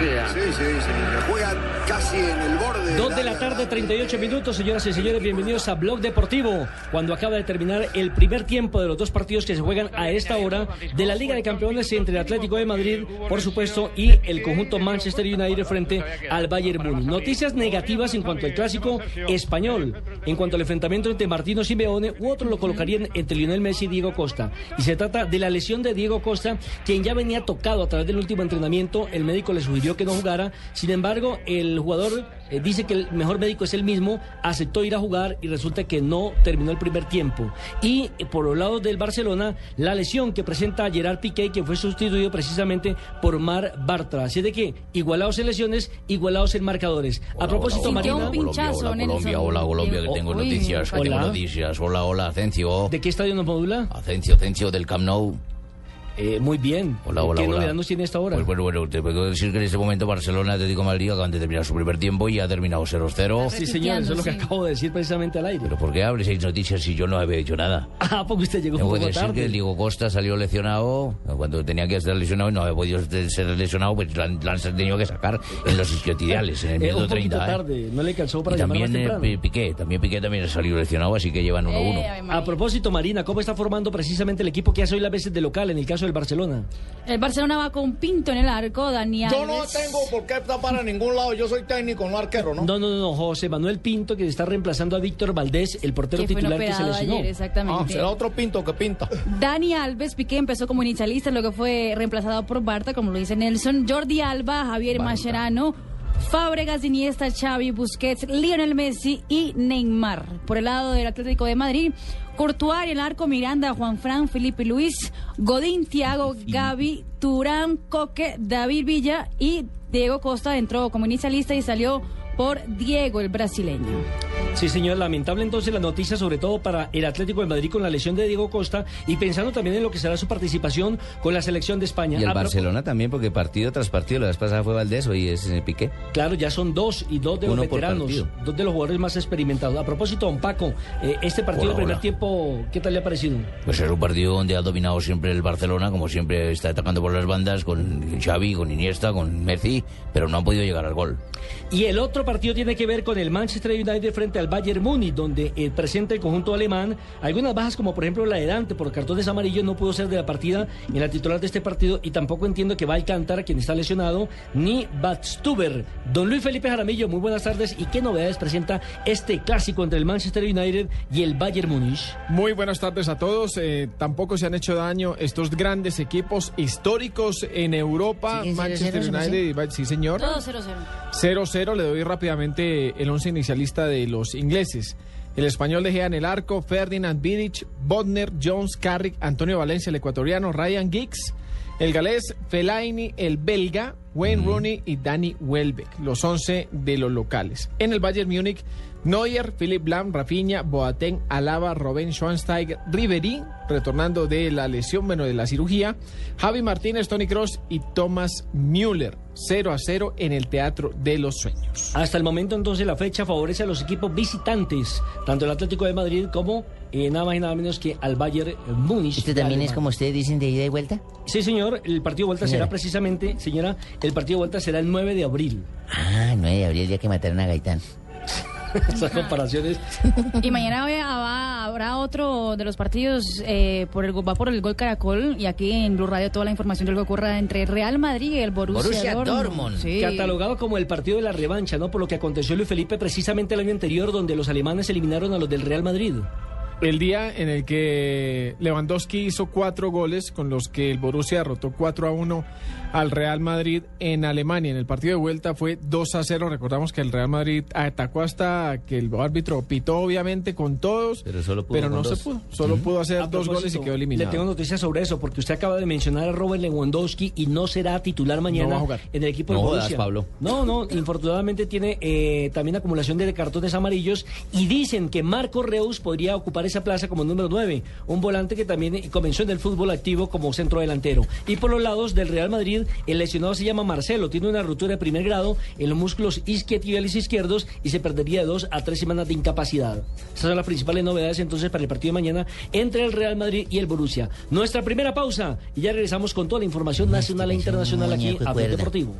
Línea tarde, 38 minutos, señoras y señores, bienvenidos a Blog Deportivo, cuando acaba de terminar el primer tiempo de los dos partidos que se juegan a esta hora de la Liga de Campeones entre el Atlético de Madrid, por supuesto, y el conjunto Manchester United frente al Bayern Múnich. Noticias negativas en cuanto al clásico español, en cuanto al enfrentamiento entre Martino Simeone u otros lo colocarían entre Lionel Messi y Diego Costa. Y se trata de la lesión de Diego Costa, quien ya venía tocado a través del último entrenamiento, el médico le sugirió que no jugara, sin embargo, el jugador eh, dice que el mejor médico es el mismo, aceptó ir a jugar y resulta que no terminó el primer tiempo. Y eh, por los lados del Barcelona, la lesión que presenta Gerard Piqué, que fue sustituido precisamente por Mar Bartra. Así de que, igualados en lesiones, igualados en marcadores. a propósito, Sintió Marina, un pinchazo, Colombia, hola. Colombia, hola Colombia, que Uy, tengo noticias, que Hola. tengo noticias. Hola, hola, Acencio. ¿de qué estadio nos modula? Acencio, Acencio del Camp Nou. Eh, muy bien. Hola, hola, ¿Qué hola. novedad nos tiene esta hora? Pues bueno, bueno, te puedo decir que en este momento Barcelona, Atlético de Madrid acaban de terminar su primer tiempo y ha terminado 0-0. sí, señor, eso es lo que sí. acabo de decir precisamente al aire. Pero ¿por qué hables seis noticias si yo no había hecho nada? Ah, porque usted llegó un Tengo que poco decir tarde. que el Diego Costa salió lesionado cuando tenía que estar lesionado y no había podido ser lesionado, pues lo han, lo han tenido que sacar en los isquiotidiales, en el Eh, minuto un poquito 30. ¿eh? tarde, no le cansó para Y llamar más también eh, Piqué, también Piqué también ha salido lesionado, así que llevan 1-1. Eh. A propósito, Marina, ¿cómo está formando precisamente el equipo que hace hoy las veces de local en el caso del Barcelona? El Barcelona va con Pinto en el arco, Dani Yo no Alves. tengo por qué tapar a ningún lado. Yo soy técnico, no arquero, ¿no? No, no, no, José Manuel Pinto, que está reemplazando a Víctor Valdés, el portero que titular que se lesionó. ayer, Ah, exactamente. será otro pinto que pinta. Dani Alves, Piqué empezó como inicialista, luego fue reemplazado por Barta, como lo dice Nelson, Jordi Alba, Javier Mascherano, Fábregas, Iniesta, Xavi, Busquets, Lionel Messi y Neymar. Por el lado del Atlético de Madrid, Courtois el arco, Miranda, Juan Fran, Felipe Luis, Godín, Thiago, Gaby, Turán, Coque, David Villa y Diego Costa entró como inicialista y salió por Diego, el brasileño. Sí, señor, lamentable entonces la noticia, sobre todo para el Atlético de Madrid con la lesión de Diego Costa y pensando también en lo que será su participación con la selección de España. Y el Barcelona también, porque partido tras partido, la vez pasada fue Valdés, hoy es eh, Piqué. Claro, ya son dos y dos de los Uno veteranos, dos de los jugadores más experimentados. A propósito, don Paco, eh, este partido del primer hola. tiempo, ¿qué tal le ha parecido? Pues es un partido donde ha dominado siempre el Barcelona, como siempre está atacando por las bandas, con Xavi, con Iniesta, con Messi, pero no han podido llegar al gol. Y el otro partido tiene que ver con el Manchester United frente al Bayern Múnich, donde eh, presenta el conjunto alemán algunas bajas, como por ejemplo la de Dante por cartones amarillos, no pudo ser de la partida en la titular de este partido, y tampoco entiendo que va a Alcántara, quien está lesionado, ni Batstuber. Don Luis Felipe Jaramillo, muy buenas tardes, y qué novedades presenta este clásico entre el Manchester United y el Bayern Múnich. Muy buenas tardes a todos. Eh, tampoco se han hecho daño estos grandes equipos históricos en Europa. Sí, Manchester 0-0, United, y Bay- sí señor. Todo 0-0. 0-0. Le doy rápidamente el once inicialista de los ingleses. El español de Gea en el arco, Ferdinand Vidic, Bodner, Jones, Carrick, Antonio Valencia, el ecuatoriano, Ryan Giggs, el galés, Fellaini, el belga, Wayne Rooney y Danny Welbeck, los 11 de los locales. En el Bayern Múnich, Neuer, Philipp Lahm, Rafinha, Boateng, Alaba, Robben Schweinsteiger, Ribery, retornando de la lesión, bueno, de la cirugía, Javi Martínez, Tony Cross y Thomas Müller, 0 a 0 en el Teatro de los Sueños. Hasta el momento entonces la fecha favorece a los equipos visitantes, tanto el Atlético de Madrid como eh, nada más y nada menos que al Bayern Múnich. ¿Esto también es como ustedes dicen de ida y vuelta? Sí, señor, el partido de vuelta Señora. será precisamente, señora, el partido de vuelta será el 9 de abril. Ah, 9 de abril, el día que mataron a Gaitán. Esas comparaciones. Y mañana va- va- habrá otro de los partidos eh, por el va por el gol Caracol y aquí en Blue Radio toda la información de lo que ocurra entre Real Madrid y el Borussia, Borussia Dortmund. Dortmund. Sí. Catalogado como el partido de la revancha, ¿no? Por lo que aconteció Luis Felipe precisamente el año anterior, donde los alemanes eliminaron a los del Real Madrid. El día en el que Lewandowski hizo cuatro goles con los que el Borussia derrotó 4 a 1 al Real Madrid en Alemania. En el partido de vuelta fue 2 a 0. Recordamos que el Real Madrid atacó hasta que el árbitro pitó obviamente con todos, Pero solo pudo pero con no dos. se pudo. Solo pudo hacer A dos goles y quedó eliminado. Le tengo noticias sobre eso, porque usted acaba de mencionar a Robert Lewandowski y no será titular mañana va a jugar. en el equipo No de jodas, Borussia. Pablo. No, no, infortunadamente tiene eh, también acumulación de cartones amarillos y dicen que Marco Reus podría ocupar esa plaza como número 9, un volante que también comenzó en el fútbol activo como centro delantero. Y por los lados del Real Madrid, el lesionado se llama Marcelo, tiene una ruptura de primer grado en los músculos isquiotibiales izquierdos y se perdería de dos a tres semanas de incapacidad. Esas son las principales novedades entonces para el partido de mañana entre el Real Madrid y el Borussia. Nuestra primera pausa y ya regresamos con toda la información nacional e internacional aquí a Blog. Deportivo.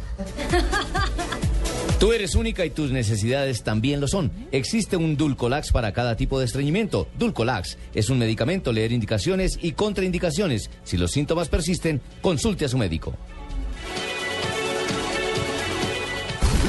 Tú eres única y tus necesidades también lo son. Existe un Dulcolax para cada tipo de estreñimiento. Dulcolax es un medicamento, leer indicaciones y contraindicaciones. Si los síntomas persisten, consulte a su médico.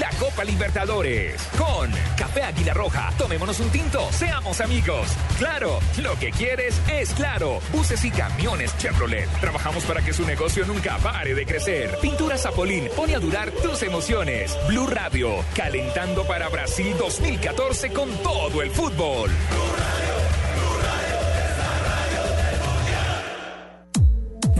La Copa Libertadores con Café Águila Roja. Tomémonos un tinto, seamos amigos. Claro, lo que quieres es claro. Buses y camiones Chevrolet. Trabajamos para que su negocio nunca pare de crecer. Pintura Zapolín pone a durar tus emociones. Blue Radio, calentando para Brasil 2014 con todo el fútbol.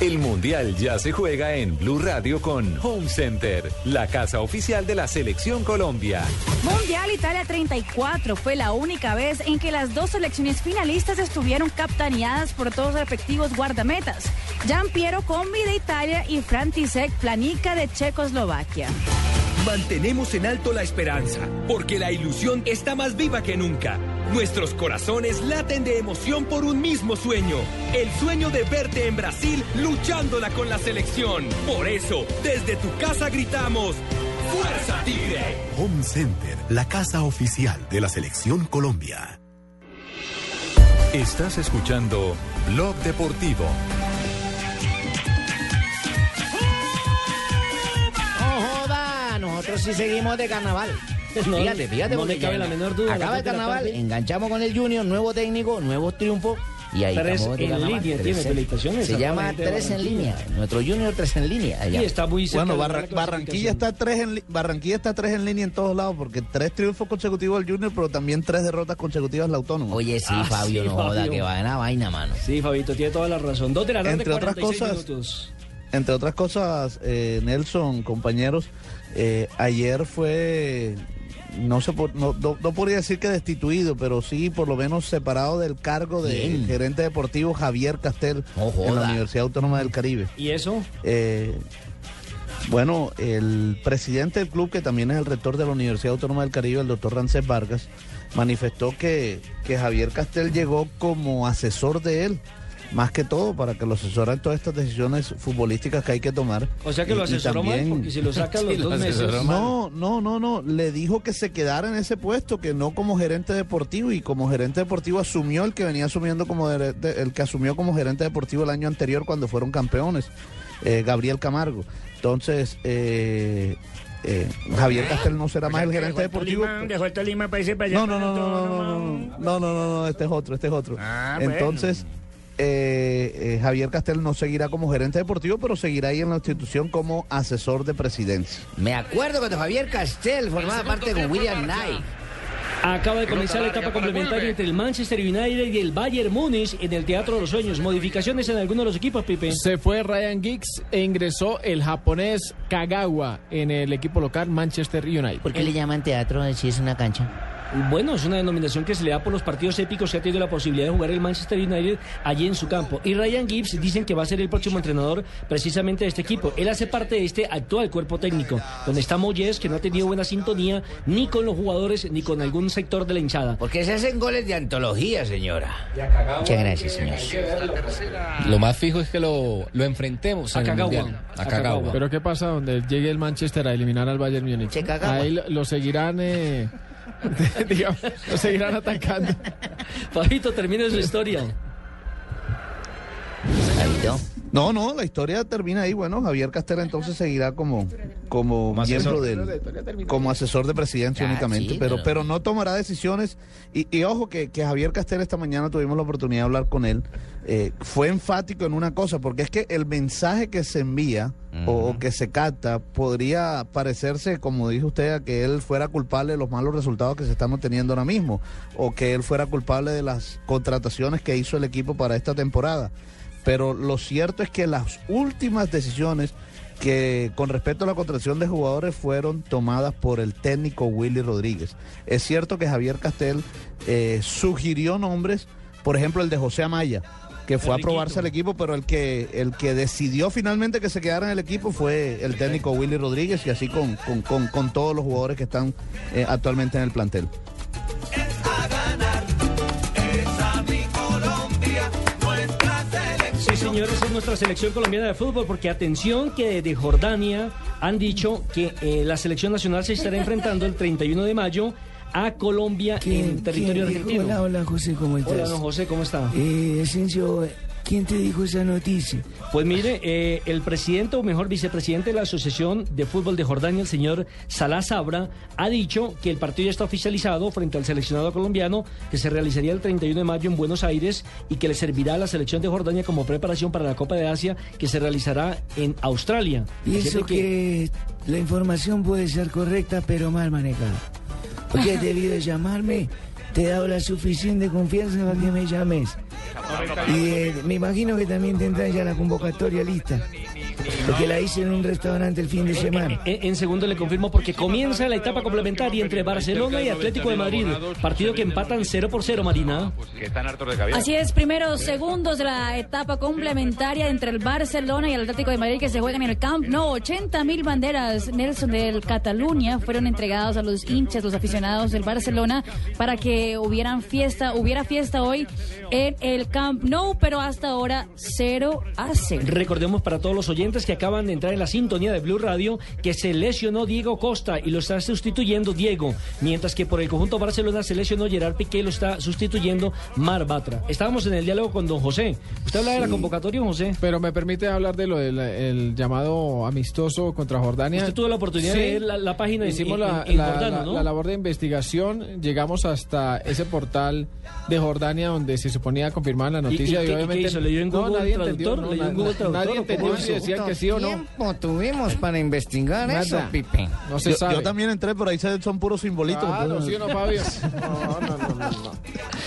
El Mundial ya se juega en Blue Radio con Home Center, la casa oficial de la Selección Colombia. Mundial Italia 34 fue la única vez en que las dos selecciones finalistas estuvieron capitaneadas por todos los respectivos guardametas. Gian Piero Combi de Italia y Frantisek Planica de Checoslovaquia. Mantenemos en alto la esperanza, porque la ilusión está más viva que nunca. Nuestros corazones laten de emoción por un mismo sueño, el sueño de verte en Brasil luchándola con la selección. Por eso, desde tu casa gritamos, ¡Fuerza Tigre! Home Center, la casa oficial de la Selección Colombia. Estás escuchando Blog Deportivo. No joda, nosotros sí seguimos de carnaval. No, fíjate, fíjate, no porque me cabe ya la menor duda, a Acaba el carnaval, enganchamos con el Junior, nuevo técnico, nuevos triunfos. Y ahí Tres en línea, tres tiene en- felicitaciones Se llama Tres en línea. Nuestro Junior Tres en línea. allá. Y está muy cerca Bueno, Barra- Barranquilla está tres en Barranquilla está tres en línea en todos lados porque tres triunfos consecutivos del Junior, pero también tres derrotas consecutivas del Autónomo. Oye, sí, Ah, Fabio, sí, no joda, Fabio. que va en la vaina, mano. Sí, Fabito, tiene toda la razón. Dos de la tarde, Entre otras 46 cosas, minutos. Entre otras cosas, eh, Nelson, compañeros, eh, ayer fue, no, se no, no, no podría decir que destituido, pero sí por lo menos separado del cargo de Bien. gerente deportivo Javier Castel en la. Universidad Autónoma del Caribe. ¿Y eso? Eh, bueno, el presidente del club, que también es el rector de la Universidad Autónoma del Caribe, el doctor Rancés Vargas, manifestó que, que Javier Castel llegó como asesor de él, más que todo para que lo asesoran todas estas decisiones futbolísticas que hay que tomar. O sea que Y- lo asesoró mal, también- porque si lo saca a los Sí, lo dos meses... asesoró mal. no, no, no, no. Le dijo que se quedara en ese puesto, que no como gerente deportivo y como gerente deportivo asumió el que venía asumiendo como gerente- el que asumió como gerente deportivo el año anterior cuando fueron campeones, eh, Gabriel Camargo. Entonces, eh, eh, Javier Castel no será más el gerente deportivo. Dejó el Tolima para irse para allá. No, no, no, no, no, no, no, no, no, no, no, este es otro, este es otro. Ah, bueno. Eh, eh, Javier Castel no seguirá como gerente deportivo, pero seguirá ahí en la institución como asesor de presidencia. Me acuerdo cuando Javier Castel formaba parte con William Knight. Acaba de comenzar la etapa complementaria entre el Manchester United y el Bayern Múnich en el Teatro de los Sueños. Modificaciones en algunos de los equipos, Pipe. Se fue Ryan Giggs e ingresó el japonés Kagawa en el equipo local Manchester United. ¿Por qué le llaman teatro si es una cancha? Bueno, es una denominación que se le da por los partidos épicos que ha tenido la posibilidad de jugar el Manchester United allí en su campo. Y Ryan Gibbs dicen que va a ser el próximo entrenador precisamente de este equipo. Él hace parte de este actual cuerpo técnico, donde está Moyes, que no ha tenido buena sintonía ni con los jugadores ni con algún sector de la hinchada. Porque se hacen goles de antología, señora. Muchas gracias, señor. Lo más fijo es que lo, lo enfrentemos A en el Kagawa. Mundial. A. Pero ¿qué pasa donde llegue el Manchester a eliminar al Bayern Múnich? Ahí lo, lo seguirán, eh, digamos, lo seguirán atacando. Fabito, termine su historia. Fabito. No, no, la historia termina ahí. Bueno, Javier Castel entonces seguirá como, como, miembro del, como asesor de presidencia Ah, únicamente, sí, pero, pero- pero no tomará decisiones. Y, y ojo que, que Javier Castel esta mañana tuvimos la oportunidad de hablar con él. eh, fue enfático en una cosa, porque es que el mensaje que se envía o, o que se capta podría parecerse, como dijo usted, a que él fuera culpable de los malos resultados que se están obteniendo ahora mismo, o que él fuera culpable de las contrataciones que hizo el equipo para esta temporada pero lo cierto es que las últimas decisiones que con respecto a la contratación de jugadores fueron tomadas por el técnico Willy Rodríguez. Es cierto que Javier Castel eh, sugirió nombres, por ejemplo el de José Amaya, que fue a probarse al equipo, pero el que el que decidió finalmente que se quedara en el equipo fue el técnico Willy Rodríguez y así con, con, con- con todos los jugadores que están eh, actualmente en el plantel. Señores, es nuestra selección colombiana de fútbol, porque atención que de Jordania han dicho que eh, la selección nacional se estará enfrentando el 31 de mayo a Colombia en territorio argentino. Hola, hola, José, ¿cómo estás? Hola, don José, ¿cómo está? Eh, Asensio, ¿quién te dijo esa noticia? Pues mire, eh, el presidente, o mejor vicepresidente de la Asociación de Fútbol de Jordania, el señor Salah Sabra, ha dicho que el partido ya está oficializado frente al seleccionado colombiano, que se realizaría el 31 de mayo en Buenos Aires y que le servirá a la selección de Jordania como preparación para la Copa de Asia, que se realizará en Australia. Eso de que la información puede ser correcta, pero mal manejada. Porque debido llamarme, te he dado la suficiente confianza para que me llames. Y eh, me imagino que también tendrás ya la convocatoria lista. Porque la hice en un restaurante el fin de semana. En, en segundo le confirmo porque comienza la etapa complementaria entre Barcelona y Atlético de Madrid, partido que empatan 0 por 0, Marina. Así es, primeros segundos de la etapa complementaria entre el Barcelona y el Atlético de Madrid que se juega en el Camp Nou. 80 mil banderas, Nelson, del Cataluña fueron entregadas a los hinchas, los aficionados del Barcelona para que hubieran fiesta, hubiera fiesta hoy en el Camp Nou, pero hasta ahora 0 a 0. Recordemos para todos los oyentes que acaban de entrar en la sintonía de Blue Radio que se lesionó Diego Costa y lo está sustituyendo Diego, mientras que por el conjunto Barcelona se lesionó Gerard Piqué y lo está sustituyendo Mar Batra. Estábamos en el diálogo con don José. ¿Usted habla de la convocatoria, José? Pero me permite hablar de lo del el llamado amistoso contra Jordania. Usted tuvo la oportunidad Sí. de leer la, la página Hicimos en, la, en- en la- Jordano, la- ¿no? la labor de investigación, llegamos hasta ese portal de Jordania donde se suponía confirmar la ¿Y- y noticia y qué obviamente en no, Google nadie Traductor? entendió, no, ¿Leyó en na- Google Traductor nadie entendió si hizo? Decían que sí o no. tiempo tuvimos para investigar Nada. eso, Pipe? No se yo, sabe. yo también entré, pero ahí son puros simbolitos. Claro, entonces- ¿sí o no, Fabio? No, no, no, no, no.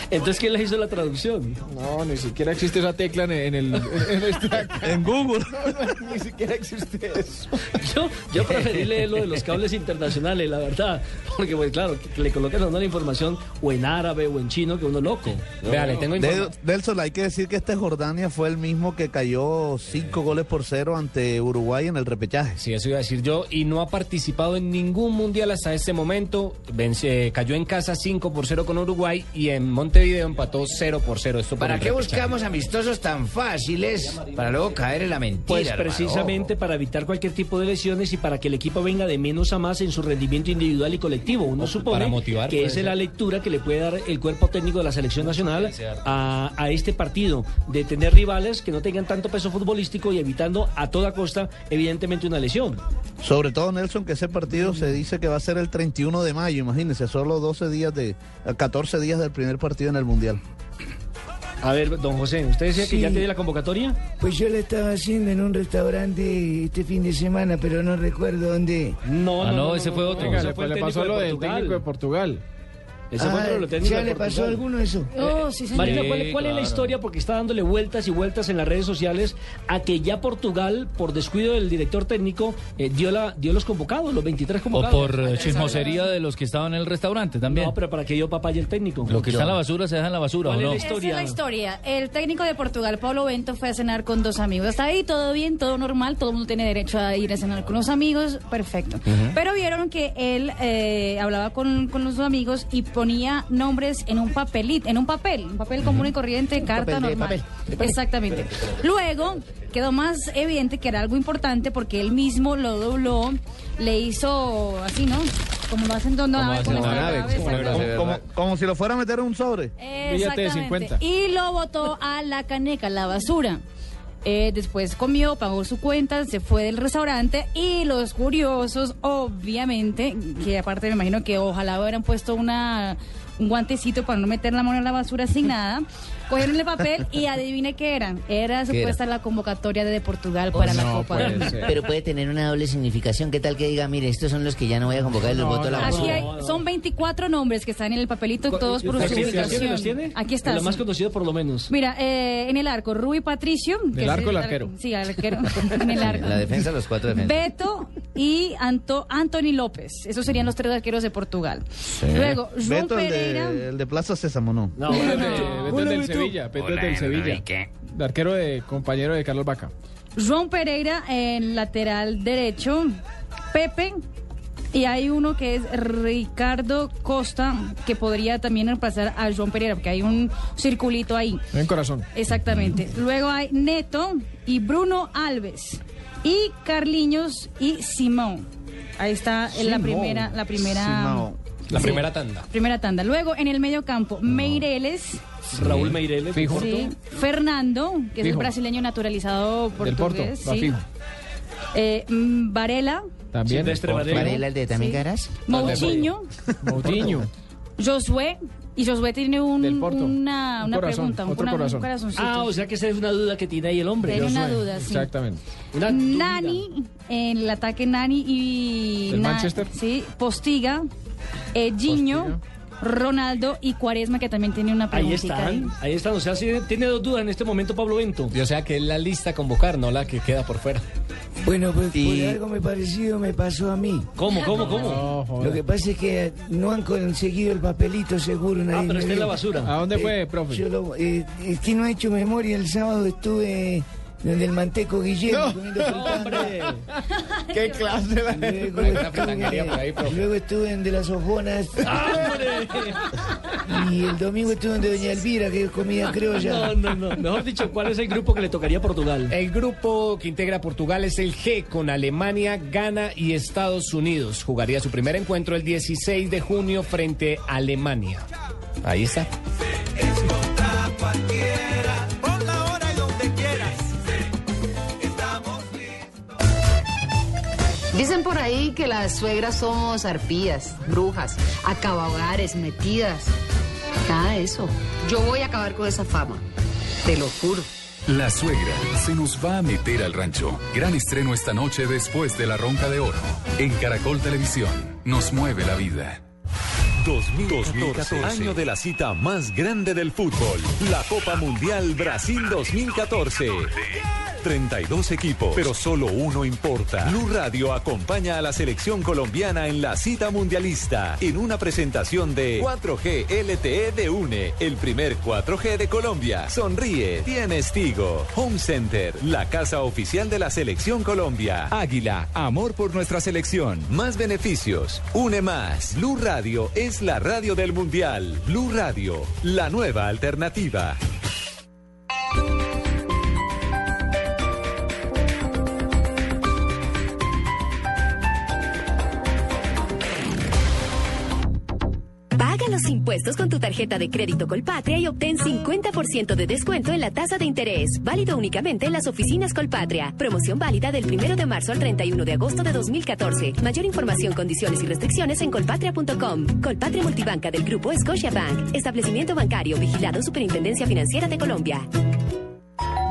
Entonces, ¿quién le hizo la traducción? No, ni siquiera existe esa tecla en, en el en, este. En Google. No, ni siquiera existe eso. Yo, yo preferí leer lo de los cables internacionales, la verdad. Porque, pues claro, que le colocan a uno la información o en árabe o en chino que uno loco. Vea, le tengo información. Nelson, hay que decir que este Jordania fue el mismo que cayó cinco goles por cero ante Uruguay en el repechaje. Sí, eso iba a decir yo. Y no ha participado en ningún mundial hasta este momento. Vence- cayó en casa 5 por 0 con Uruguay y en Montevideo empató 0 por 0. Esto por ¿Para qué repechaje. buscamos amistosos tan fáciles para luego caer en la mentira? Pues hermano? precisamente para evitar cualquier tipo de lesiones y para que el equipo venga de menos a más en su rendimiento individual y colectivo. Uno supone para motivar, que esa es la lectura que le puede dar el cuerpo técnico de la selección nacional a, a este partido, de tener rivales que no tengan tanto peso futbolístico y evitando a toda costa, evidentemente, una lesión. Sobre todo, Nelson, que ese partido se dice que va a ser el 31 de mayo, imagínense, solo 12 días de, 14 días del primer partido en el Mundial. A ver, don José, ¿usted decía que ya tiene la convocatoria? Pues yo la estaba haciendo en un restaurante este fin de semana, pero no recuerdo dónde. No, Ah, no, ese fue otro. Venga, ese le, fue le pasó lo del técnico de Portugal. Ese fue otro los técnicos ¿Ya de le pasó a alguno eso? Oh, sí, señor. Marino, Sí, ¿cuál, cuál es la historia? Porque está dándole vueltas y vueltas en las redes sociales a que ya Portugal, por descuido del director técnico, eh, dio, la, dio los convocados, los 23 O convocados. por eh, chismosería de los que estaban en el restaurante también. No, pero para que dio papaya el técnico. Lo que está en la basura se deja en la basura, ¿o ¿Cuál es no? la Esa es historia? la historia. El técnico de Portugal, Pablo Bento, fue a cenar con dos amigos. Hasta ahí todo bien, todo normal, todo el mundo tiene derecho a ir a cenar con los amigos, perfecto. Pero vieron que él eh, hablaba con, con los amigos y ponía nombres en un papelito, en un papel, un papel común y corriente, carta papel de normal. papel, Exactamente. Luego quedó más evidente que era algo importante porque él mismo lo dobló, le hizo así, ¿no? Como lo hacen donde Como con como si lo fuera a meter en un sobre. Billete de Exactamente. 50. Y lo botó a la caneca, la basura. Eh, después comió, pagó su cuenta, se fue del restaurante y los curiosos, obviamente, que aparte me imagino que ojalá hubieran puesto una un guantecito para no meter la mano en la basura sin nada, cogieron el papel y adivine qué era. Era ¿Qué supuesta la convocatoria de Portugal para la Copa Mundo. Pero puede tener una doble significación. ¿Qué tal que diga, mire, estos son los que ya no voy a convocar y los voto a la Aquí hay, son 24 nombres que están en el papelito, todos por ¿Los su ubicación. ¿Los tiene? Aquí está. Lo más conocido por lo menos. Mira, eh, en el arco, Rui Patricio. que es arco, el arquero. Sí, el arquero. en el arco. La defensa, los cuatro defensas. Beto y Anto, Anthony López. Esos serían los tres arqueros de Portugal. Luego, Beto, el Pereira. de, el de Plaza Sésamo, no. No, Beto de- No. Beto es del Sevilla, del Sevilla. De arquero de compañero de Carlos Vaca. João Pereira en lateral derecho. Pepe. Y hay uno que es Ricardo Costa, que podría también reemplazar a João Pereira, porque hay un circulito ahí. En corazón. Exactamente. Luego hay Neto y Bruno Alves. Y Carliños y Simón. Ahí está en la primera, la primera, Simón. La Sí. primera tanda. primera tanda. Luego en el medio campo, Meireles, Raúl Meireles. Fijo. sí, Fernando, que es el brasileño naturalizado Del Porto. portugués, sí. fijo. Eh, mm, Varela, También. Silvestre Porto. Varela. ¿Varela, el de también Sí. caras? Moutinho, Moutinho. Josué. Y Josué tiene un, Del Porto. una, Un una corazón, pregunta, un, una- un corazón. corazoncito. Ah, o sea que esa es una duda que tiene ahí el hombre. Tiene una duda, sí. Exactamente. Una. Nani, en el ataque Nani y... ¿Del Na- Manchester? Sí, Postiga, eh, Giño, Ronaldo y Cuaresma, que también tiene una Ahí preguntita. están, ahí están. O sea, sí, tiene dos dudas en este momento Pablo Bento. O sea que es la lista a convocar, no la que queda por fuera. Bueno, pues Y- por algo me parecido me pasó a mí. ¿Cómo, cómo, cómo? Lo que pasa es que no han conseguido el papelito seguro. Ah, nadie pero me está en la dio. basura. ¿A dónde fue, Eh, profe? yo lo- eh, es que no he hecho memoria. El sábado estuve donde el manteco Guillermo No. comiendo fritanga. ¿Qué clase la Luego por ahí, estuve, profe. luego estuve en de las ojonas. y el domingo estuve en de Doña Elvira, que es comida criolla. No, no, no. Mejor dicho, ¿cuál es el grupo que le tocaría a Portugal? El grupo que integra Portugal es el G con Alemania, Ghana y Estados Unidos. Jugaría su primer encuentro el 16 de junio frente a Alemania. Ahí está. Dicen por ahí que las suegras somos arpías, brujas, acabahogares, metidas. Nada de eso. Yo voy a acabar con esa fama. Te lo juro. La suegra se nos va a meter al rancho. Gran estreno esta noche después de La Ronca de Oro. En Caracol Televisión. Nos mueve la vida. 2014, año de la cita más grande del fútbol, la Copa Mundial Brasil 2014. 32 equipos, pero solo uno importa. Blue Radio acompaña a la selección colombiana en la cita mundialista en una presentación de 4G LTE de UNE, el primer 4G de Colombia. Sonríe, tienes Tigo. Home Center, la casa oficial de la selección Colombia. Águila, amor por nuestra selección. Más beneficios, une más. Blue Radio es la radio del mundial. Blue Radio, la nueva alternativa. Tarjeta de crédito Colpatria y obtén 50% de descuento en la tasa de interés. Válido únicamente en las oficinas Colpatria. Promoción válida del 1 de marzo al 31 de agosto de 2014. Mayor información, condiciones y restricciones en colpatria.com. Colpatria Multibanca del Grupo Scotiabank. Establecimiento bancario vigilado Superintendencia Financiera de Colombia.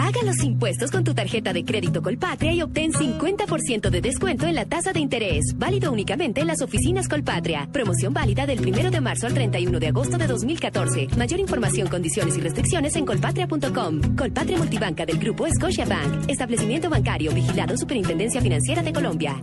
Paga los impuestos con tu tarjeta de crédito Colpatria y obtén 50% de descuento en la tasa de interés. Válido únicamente en las oficinas Colpatria. Promoción válida del 1 de marzo al 31 de agosto de 2014. Mayor información, condiciones y restricciones en colpatria.com. Colpatria Multibanca del Grupo Scotiabank. Establecimiento bancario vigilado Superintendencia Financiera de Colombia.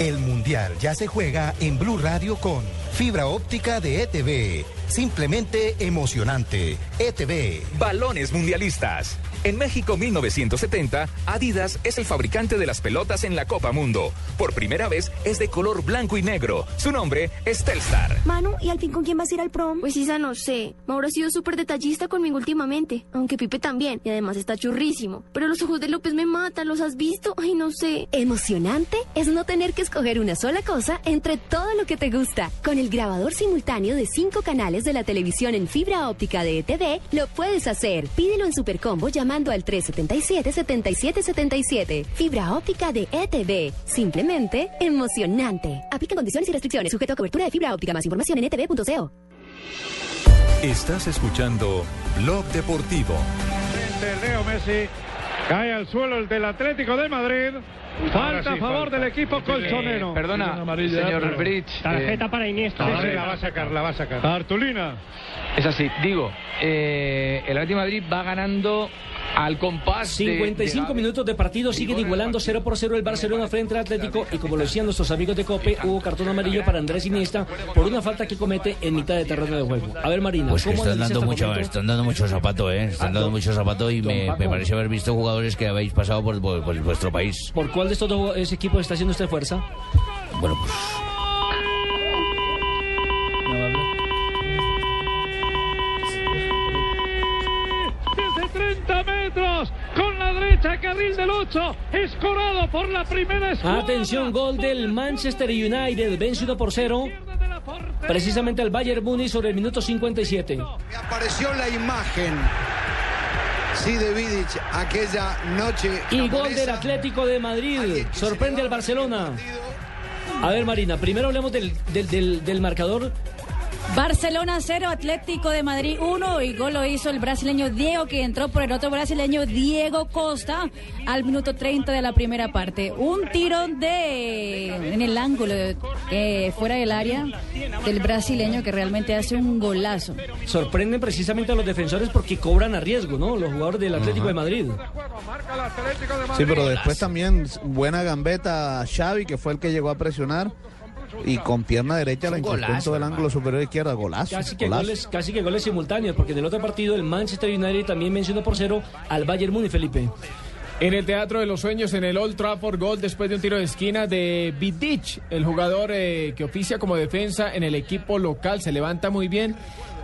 El Mundial ya se juega en Blue Radio con fibra óptica de ETV. Simplemente emocionante. ETV. Balones mundialistas. En México 1970, Adidas es el fabricante de las pelotas en la Copa Mundo. Por primera vez es de color blanco y negro. Su nombre es Telstar. Manu, ¿y al fin con quién vas a ir al prom? Pues Isa, no sé. Mauro ha sido súper detallista conmigo últimamente. Aunque Pipe también. Y además está churrísimo. Pero los ojos de López me matan. ¿Los has visto? Ay, no sé. Emocionante es no tener que escoger una sola cosa entre todo lo que te gusta. Con el grabador simultáneo de cinco canales de la televisión en fibra óptica de ETV, lo puedes hacer. Pídelo en Supercombo llamando al 377-7777. Fibra óptica de ETV. Simplemente emocionante. Aplica condiciones y restricciones. Sujeto a cobertura de fibra óptica. Más información en etv.co. Estás escuchando Blog Deportivo. de Leo Messi. Cae al suelo el del Atlético de Madrid. Falta a favor del equipo colchonero. Perdona, señor Bridge. Tarjeta para Iniesta. La va a sacar, la va a sacar. Artulina. Es así, digo, eh, el Atlético de Madrid va ganando al compás de- 55 de- minutos de partido, siguen igualando 0 por 0 el Barcelona frente al Atlético y como lo decían nuestros amigos de Cope, hubo cartón amarillo para Andrés Iniesta por una falta que comete en mitad de terreno de juego. A ver, Marina, Pues que ¿cómo están dando, este mucho, momento? están dando mucho zapato, ¿eh? Están dando mucho zapato y me, me parece haber visto jugadores que habéis pasado por, por- por vuestro país. ¿Por cuál de estos dos ese equipo está haciendo usted fuerza? Bueno, pues metros. Con la derecha, carril del 8. Escorado por la primera escuadra. Atención, gol del Manchester United, vence 1 por 0. Precisamente al Bayern Múnich sobre el minuto 57. Apareció la imagen, sí, de Vidic aquella noche. Y gol del Atlético de Madrid. Sorprende al Barcelona. A ver, Marina, primero hablemos del, del, del- del marcador. Barcelona 0, Atlético de Madrid 1 y gol lo hizo el brasileño Diego que entró por el otro brasileño Diego Costa al minuto 30 de la primera parte. Un tiro de en el ángulo eh, fuera del área del brasileño que realmente hace un golazo. Sorprenden precisamente a los defensores porque cobran a riesgo, ¿no? Los jugadores del Atlético de Madrid. Sí, pero después también buena gambeta a Xavi, que fue el que llegó a presionar. Y con pierna derecha la golazo, del ángulo superior izquierda. Golazo. Casi que, golazo. goles, casi que goles simultáneos, porque en el otro partido el Manchester United también mencionó por cero al Bayern Múnich, Felipe. En el Teatro de los Sueños, en el Old Trafford, gol después de un tiro de esquina de Vidic, el jugador eh, que oficia como defensa en el equipo local, se levanta muy bien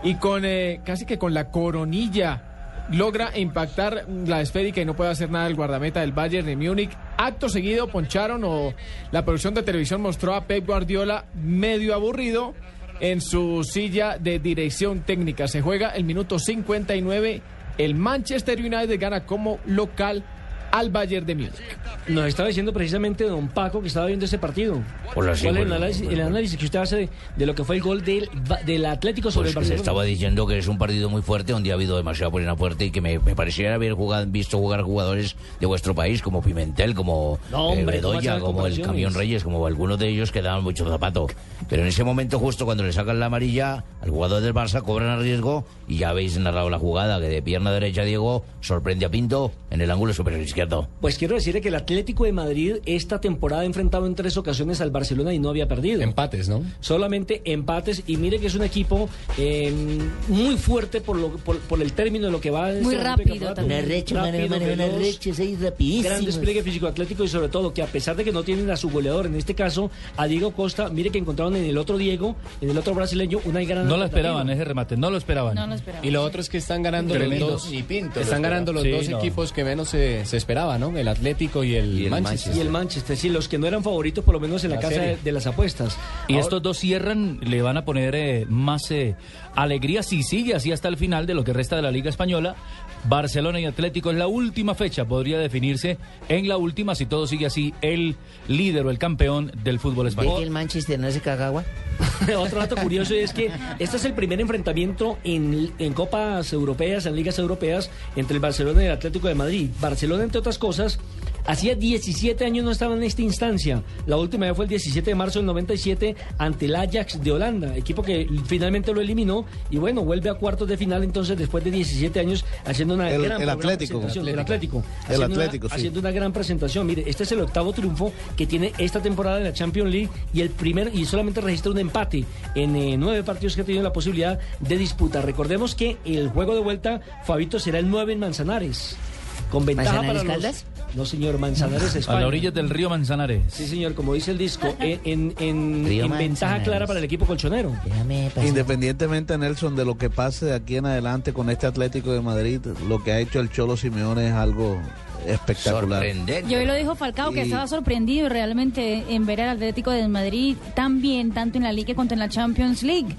y con eh, casi que con la coronilla logra impactar la esférica y no puede hacer nada el guardameta del Bayern de Múnich. Acto seguido poncharon o la producción de televisión mostró a Pep Guardiola medio aburrido en su silla de dirección técnica. Se juega el minuto 59. El Manchester United gana como local al Bayern de Múnich. Nos estaba diciendo precisamente don Paco que estaba viendo ese partido. Hola, sí, ¿Cuál es el análisis, el bueno. análisis que usted hace de, de lo que fue el gol del, Atlético sobre Pues el Barcelona? estaba diciendo que es un partido muy fuerte, donde ha habido demasiada buena fuerte y que me, me pareciera haber jugado, visto jugar jugadores de vuestro país como Pimentel, como No, eh, hombre, ¿cómo Bedoya, hacen como el? Camión Reyes, como algunos de ellos que daban mucho zapato. Pero en ese momento, justo cuando le sacan la amarilla al jugador del Barça, cobran a riesgo y ya habéis narrado la jugada que de pierna derecha Diego sorprende a Pinto en el ángulo superior izquierdo. Pues quiero decirle que el Atlético de Madrid esta temporada ha enfrentado en tres ocasiones al Barcelona y no había perdido. Empates, ¿no? Solamente empates y mire que es un equipo eh, muy fuerte por, lo, por, por el término de lo que va. Muy este rápido también. Una recha, Rápido, una recha, rapidísimo. Gran despliegue físico atlético y sobre todo que a pesar de que no tienen a su goleador, en este caso a Diego Costa, mire que encontraron en el otro Diego, en el otro brasileño, una gran No lo esperaban ese remate, no lo esperaban. No lo esperaba. Y lo otro es que están ganando Tremendo. los dos. Ni Pinto lo están ganando los dos no. equipos que menos se, se esperaba, ¿no? El Atlético y el, Manchester. Y el Manchester, sí, los que no eran favoritos por lo menos en la, La casa de, de las apuestas. Y Ahora- estos dos cierran, le van a poner eh, más eh, alegría si sigue así hasta el final de lo que resta de la Liga Española. Barcelona y Atlético es la última fecha, podría definirse en la última, si todo sigue así, el líder o el campeón del fútbol ¿Ve español. que el Manchester no se caga agua? Otro dato curioso es que este es el primer enfrentamiento en, en Copas Europeas, en Ligas Europeas, entre el Barcelona y el Atlético de Madrid. Barcelona, entre otras cosas, hacía 17 años no estaba en esta instancia. La última vez fue el 17 de marzo del 97 ante el Ajax de Holanda, equipo que finalmente lo eliminó y bueno, vuelve a cuartos de final entonces después de 17 años haciendo una El- gran el Atlético. presentación. El Atlético. El Haciendo una- Atlético, sí. haciendo una gran presentación. Mire, este es el octavo triunfo que tiene esta temporada de la Champions League y el primer y solamente registra un empate en eh, nueve partidos que ha tenido la posibilidad de disputa. Recordemos que el juego de vuelta, Fabito, será el 9 en Manzanares. Con ventaja ¿Manzanares para los... No, señor, Manzanares, A España. la orilla del río Manzanares. Sí, señor, como dice el disco, en, en- en- Río en ventaja clara para el equipo colchonero. Déjame pasar. Independientemente, Nelson, de lo que pase de aquí en adelante con este Atlético de Madrid, lo que ha hecho el Cholo Simeone es algo espectacular. Sorprendente. Y hoy lo dijo Falcao, que Y- estaba sorprendido realmente en ver al Atlético de Madrid tan bien, tanto en la Liga como en la Champions League,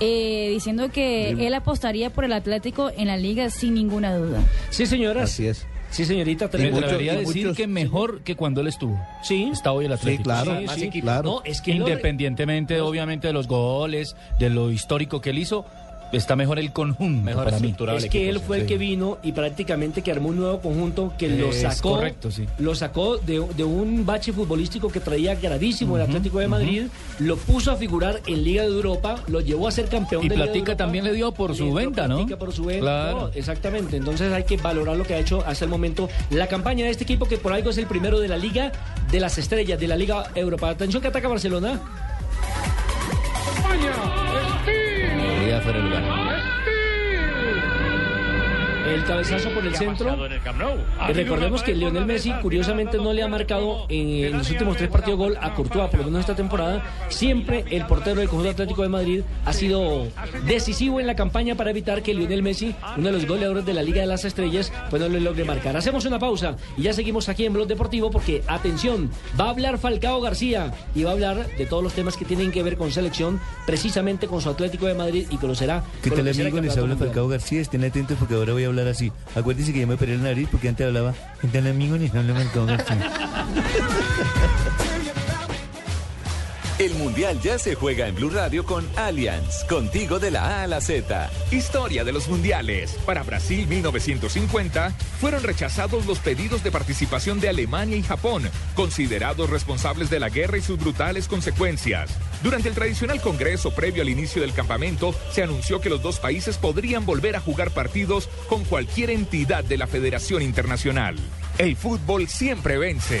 eh, diciendo que él apostaría por el Atlético en la Liga sin ninguna duda. Sí, señoras. Así es. Sí, señorita. Me tenemos- atrevería a y decir muchos- que mejor que cuando él estuvo. Sí. Está hoy el Atlético. claro, Sí, más sí. claro. No, es que lo- Independientemente, obviamente, de los goles, de lo histórico que él hizo, está mejor el conjunto Mejor para mí. Es que él sí. fue el que vino y prácticamente que armó un nuevo conjunto que lo sacó, correcto, sí. lo sacó de, de un bache futbolístico que traía gravísimo el Atlético de Madrid, lo puso a figurar en Liga de Europa, lo llevó a ser campeón Y de Liga de Platica Europa. también le dio por su venta, ¿no? Platica por su venta, Claro. no, exactamente. Entonces hay que valorar lo que ha hecho hasta el momento la campaña de este equipo que por algo es el primero de la Liga de las Estrellas, de la Liga Europa. Atención que ataca Barcelona. Fuera de lugar. El cabezazo por el centro. Y recordemos que Lionel Messi, curiosamente, no le ha marcado en, los últimos tres partidos gol a Courtois, por lo menos esta temporada. Siempre el portero del conjunto Atlético de Madrid ha sido decisivo en la campaña para evitar que Lionel Messi, uno de los goleadores de la Liga de las Estrellas, pues no le logre marcar. Hacemos una pausa y ya seguimos aquí en Blog Deportivo porque, atención, va a hablar Falcao García y va a hablar de todos los temas que tienen que ver con selección, precisamente con su Atlético de Madrid y conocerá. ¿Qué tal que será amigo? el Les habla. Falcao García. Estén atentos porque ahora voy a hablar así. Acuérdense que ya me operé la nariz porque antes hablaba. ¿Qué tal amigo? Les habla Falcao García. El Mundial ya se juega en Blue Radio con Allianz, contigo de la A a la Z. Historia de los mundiales. Para Brasil 1950 fueron rechazados los pedidos de participación de Alemania y Japón, considerados responsables de la guerra y sus brutales consecuencias. Durante el tradicional congreso previo al inicio del campamento, se anunció que los dos países podrían volver a jugar partidos con cualquier entidad de la Federación Internacional. El fútbol siempre vence.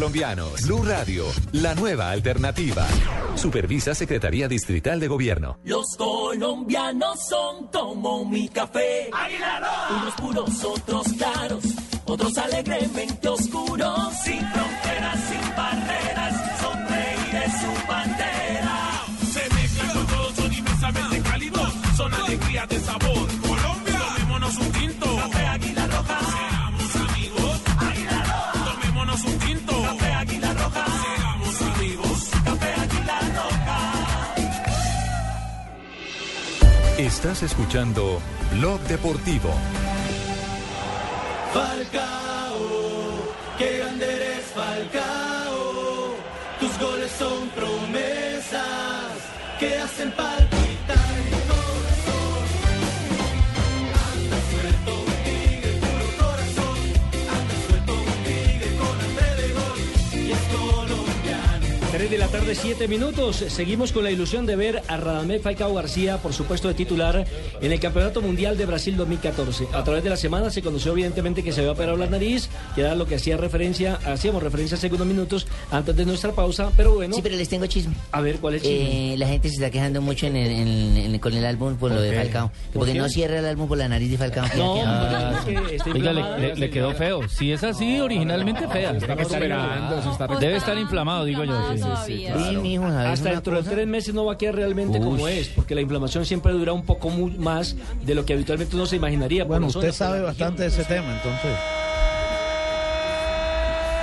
Blue Radio, la nueva alternativa. Supervisa Secretaría Distrital de Gobierno. Los colombianos son como mi café. Unos puros, otros claros, otros alegremente oscuros. Sin fronteras, sin barreras. su bandera. Se mezclan con todos, son inmensamente cálidos, son alegría de sabor. Estás escuchando Blog Deportivo. Falcao, qué grande eres Falcao. Tus goles son promesas que hacen palpitar tarde, 7 minutos. Seguimos con la ilusión de ver a Radamel Falcao García, por supuesto, de titular en el Campeonato Mundial de Brasil 2014. A través de la semana se conoció evidentemente que se había operado la nariz, que era lo que hacía referencia, hacíamos referencia hace unos minutos antes de nuestra pausa, pero bueno. Sí, pero les tengo chisme. A ver, ¿cuál es el chisme? Eh, la gente se está quejando mucho en el- en- en- con el álbum por lo ¿Por de? Falcao. ¿Por Porque qué? no cierra el álbum por la nariz de Falcao. No, Ah, es que está Oiga, le, le- le quedó feo. Si es así, originalmente fea. está recuperando, se está Debe estar inflamado, digo yo. sí, sí, sí, claro. mijo, ¿sabes Hasta dentro de tres meses no va a quedar realmente Uy. como es, porque la inflamación siempre dura un poco más de lo que habitualmente uno se imaginaría. Bueno, usted zona, sabe bastante de ese tema, entonces.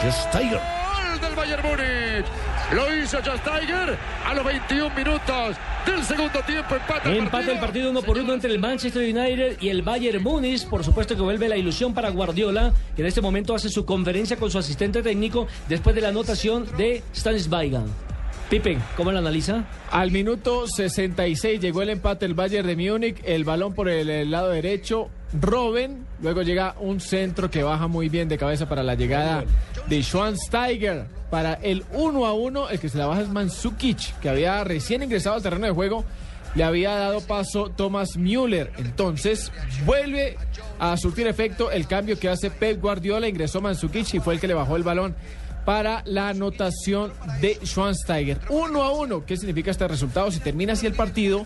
Just Tiger. Gol del Bayern Múnich. Lo hizo Just Tiger a los 21 minutos del segundo tiempo. Empate el Empate el partido uno por uno entre el Manchester United y el Bayern Múnich. Por supuesto que vuelve la ilusión para Guardiola, que en este momento hace su conferencia con su asistente técnico después de la anotación de Stanisbaigan. Pipe, ¿cómo lo analiza? Al minuto 66 llegó el empate del Bayern de Múnich, el balón por el, el lado derecho, Robben, luego llega un centro que baja muy bien de cabeza para la llegada de Schwansteiger para el 1 a 1, el que se la baja es Mansukic, que había recién ingresado al terreno de juego, le había dado paso Thomas Müller, entonces vuelve a surtir efecto el cambio que hace Pep Guardiola, ingresó Mansukic y fue el que le bajó el balón para la anotación de Schwansteiger. Uno a uno. ¿Qué significa este resultado? Si termina así el partido,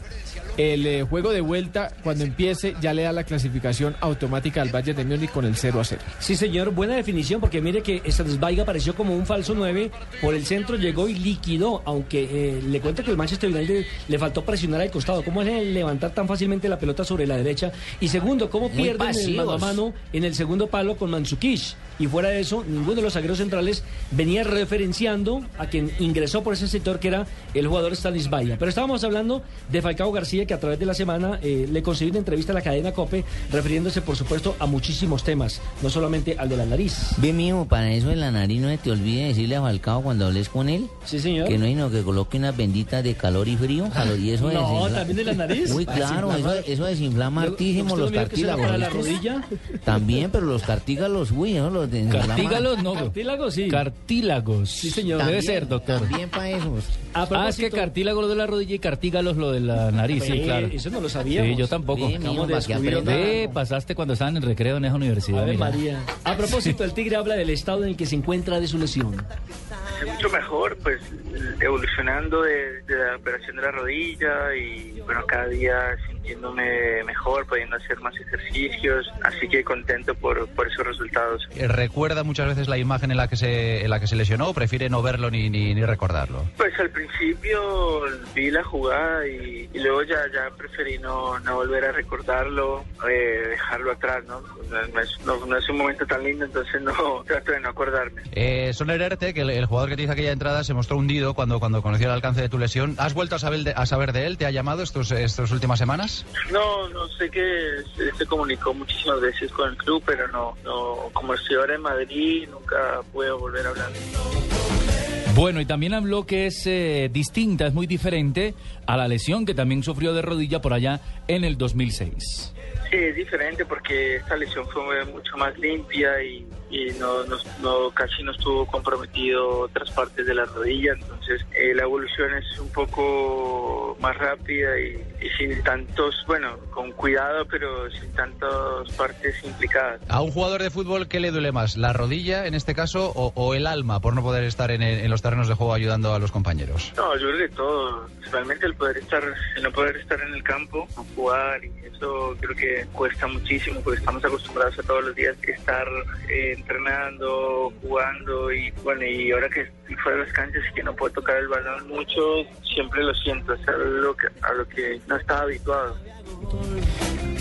el eh, juego de vuelta, cuando empiece, ya le da la clasificación automática al Bayern de Múnich con el 0 a 0. Sí, señor, buena definición, porque mire que Stanisbaiga apareció como un falso 9, por el centro llegó y liquidó, aunque eh, le cuento que el Manchester United le faltó presionar al costado. ¿Cómo es el levantar tan fácilmente la pelota sobre la derecha? Y segundo, ¿cómo Muy pierden el mano a mano en el segundo palo con Mansukic? Y fuera de eso, ninguno de los zagueros centrales venía referenciando a quien ingresó por ese sector que era el jugador Stanisbaiga. Pero estábamos hablando de Falcao García, que a través de la semana eh, le concedió una entrevista a la cadena COPE, refiriéndose, por supuesto, a muchísimos temas, no solamente al de la nariz. Ve, mijo, para eso de la nariz no te olvide decirle a Falcao cuando hables con él. Sí, señor. Que no hay no que coloque unas benditas de calor y frío. calor, y eso No, desinfla- ¿también de la nariz? Uy, claro, eso, Desinflama. eso desinflama hartísimo ¿Usted no los eso cartílagos. para la ¿viste? rodilla? También, pero los cartílagos, uy, no los desinflama. Cartílagos no. Cartílagos sí. Cartílagos. Sí, señor. Debe También, ser, doctor. También para eso. A Ah, es que cartílago lo de la rodilla y cartígalos lo de la nariz, sí, Ve, claro. eso no lo sabíamos. Sí, yo tampoco. Mijo, Acabamos de pasaste cuando estaban en recreo en esa universidad. Ave mira. María. A propósito, el Tigre habla del estado en el que se encuentra de su lesión. mucho mejor, pues evolucionando de, de la operación de la rodilla y bueno, cada día sintiéndome mejor, pudiendo hacer más ejercicios, así que contento por, por esos resultados. Eh, ¿Recuerda muchas veces la imagen en la que se, en la que se lesionó o prefiere no verlo ni, ni, ni recordarlo? Pues al principio vi la jugada y, y luego ya, ya preferí no, no volver a recordarlo, eh, dejarlo atrás, ¿no? No, es, no- no es un momento tan lindo, entonces no trato de no acordarme. Eh, Soner Erte, que el, el jugador que te hizo aquella entrada, se mostró hundido cuando, cuando conoció el alcance de tu lesión. ¿Has vuelto a saber de, a saber de él? ¿Te ha llamado estos, estas últimas semanas? No, no sé que se, se comunicó muchísimas veces con el club, pero no, no, como estoy ahora en Madrid, nunca puedo volver a Bueno, y también habló que es eh, distinta, es muy diferente a la lesión que también sufrió de rodilla por allá en el 2006. Sí, es diferente porque esta lesión fue mucho más limpia y, y no, no, no- casi no estuvo comprometido otras partes de la rodilla, entonces eh, la evolución es un poco más rápida y, y sin tantos, bueno, con cuidado, pero sin tantas partes implicadas. ¿A un jugador de fútbol qué le duele más? ¿La rodilla, en este caso, o, o el alma por no poder estar en, los terrenos de juego ayudando a los compañeros? No, yo creo que todo, realmente el poder estar, el no poder estar en el campo, a jugar, y eso creo que cuesta muchísimo porque estamos acostumbrados a todos los días estar en, entrenando, jugando y bueno, y ahora que estoy fuera de las canchas y que no puedo tocar el balón mucho, siempre lo siento, es algo que, a lo que no estaba habituado.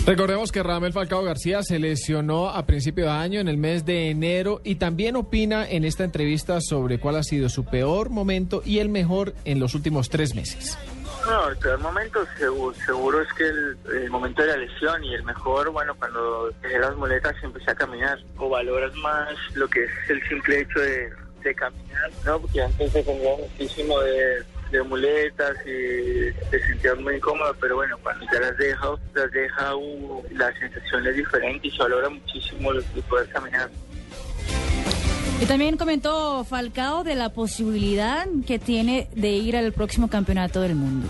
Recordemos que Ramel Falcao García se lesionó a principio de año, en el mes de enero, y también opina en esta entrevista sobre cuál ha sido su peor momento y el mejor en los últimos tres meses. No, el peor momento seguro, seguro es que el, el momento de la lesión y el mejor, bueno, cuando dejé las muletas y empecé a caminar. O valoras más lo que es el simple hecho de, caminar, ¿no? Porque antes dependía muchísimo de, muletas y te sentías muy incómodo, pero bueno, cuando ya las deja, las deja, uh, la sensación es diferente y se valora muchísimo el, el poder caminar. Y también comentó Falcao de la posibilidad que tiene de ir al próximo campeonato del mundo.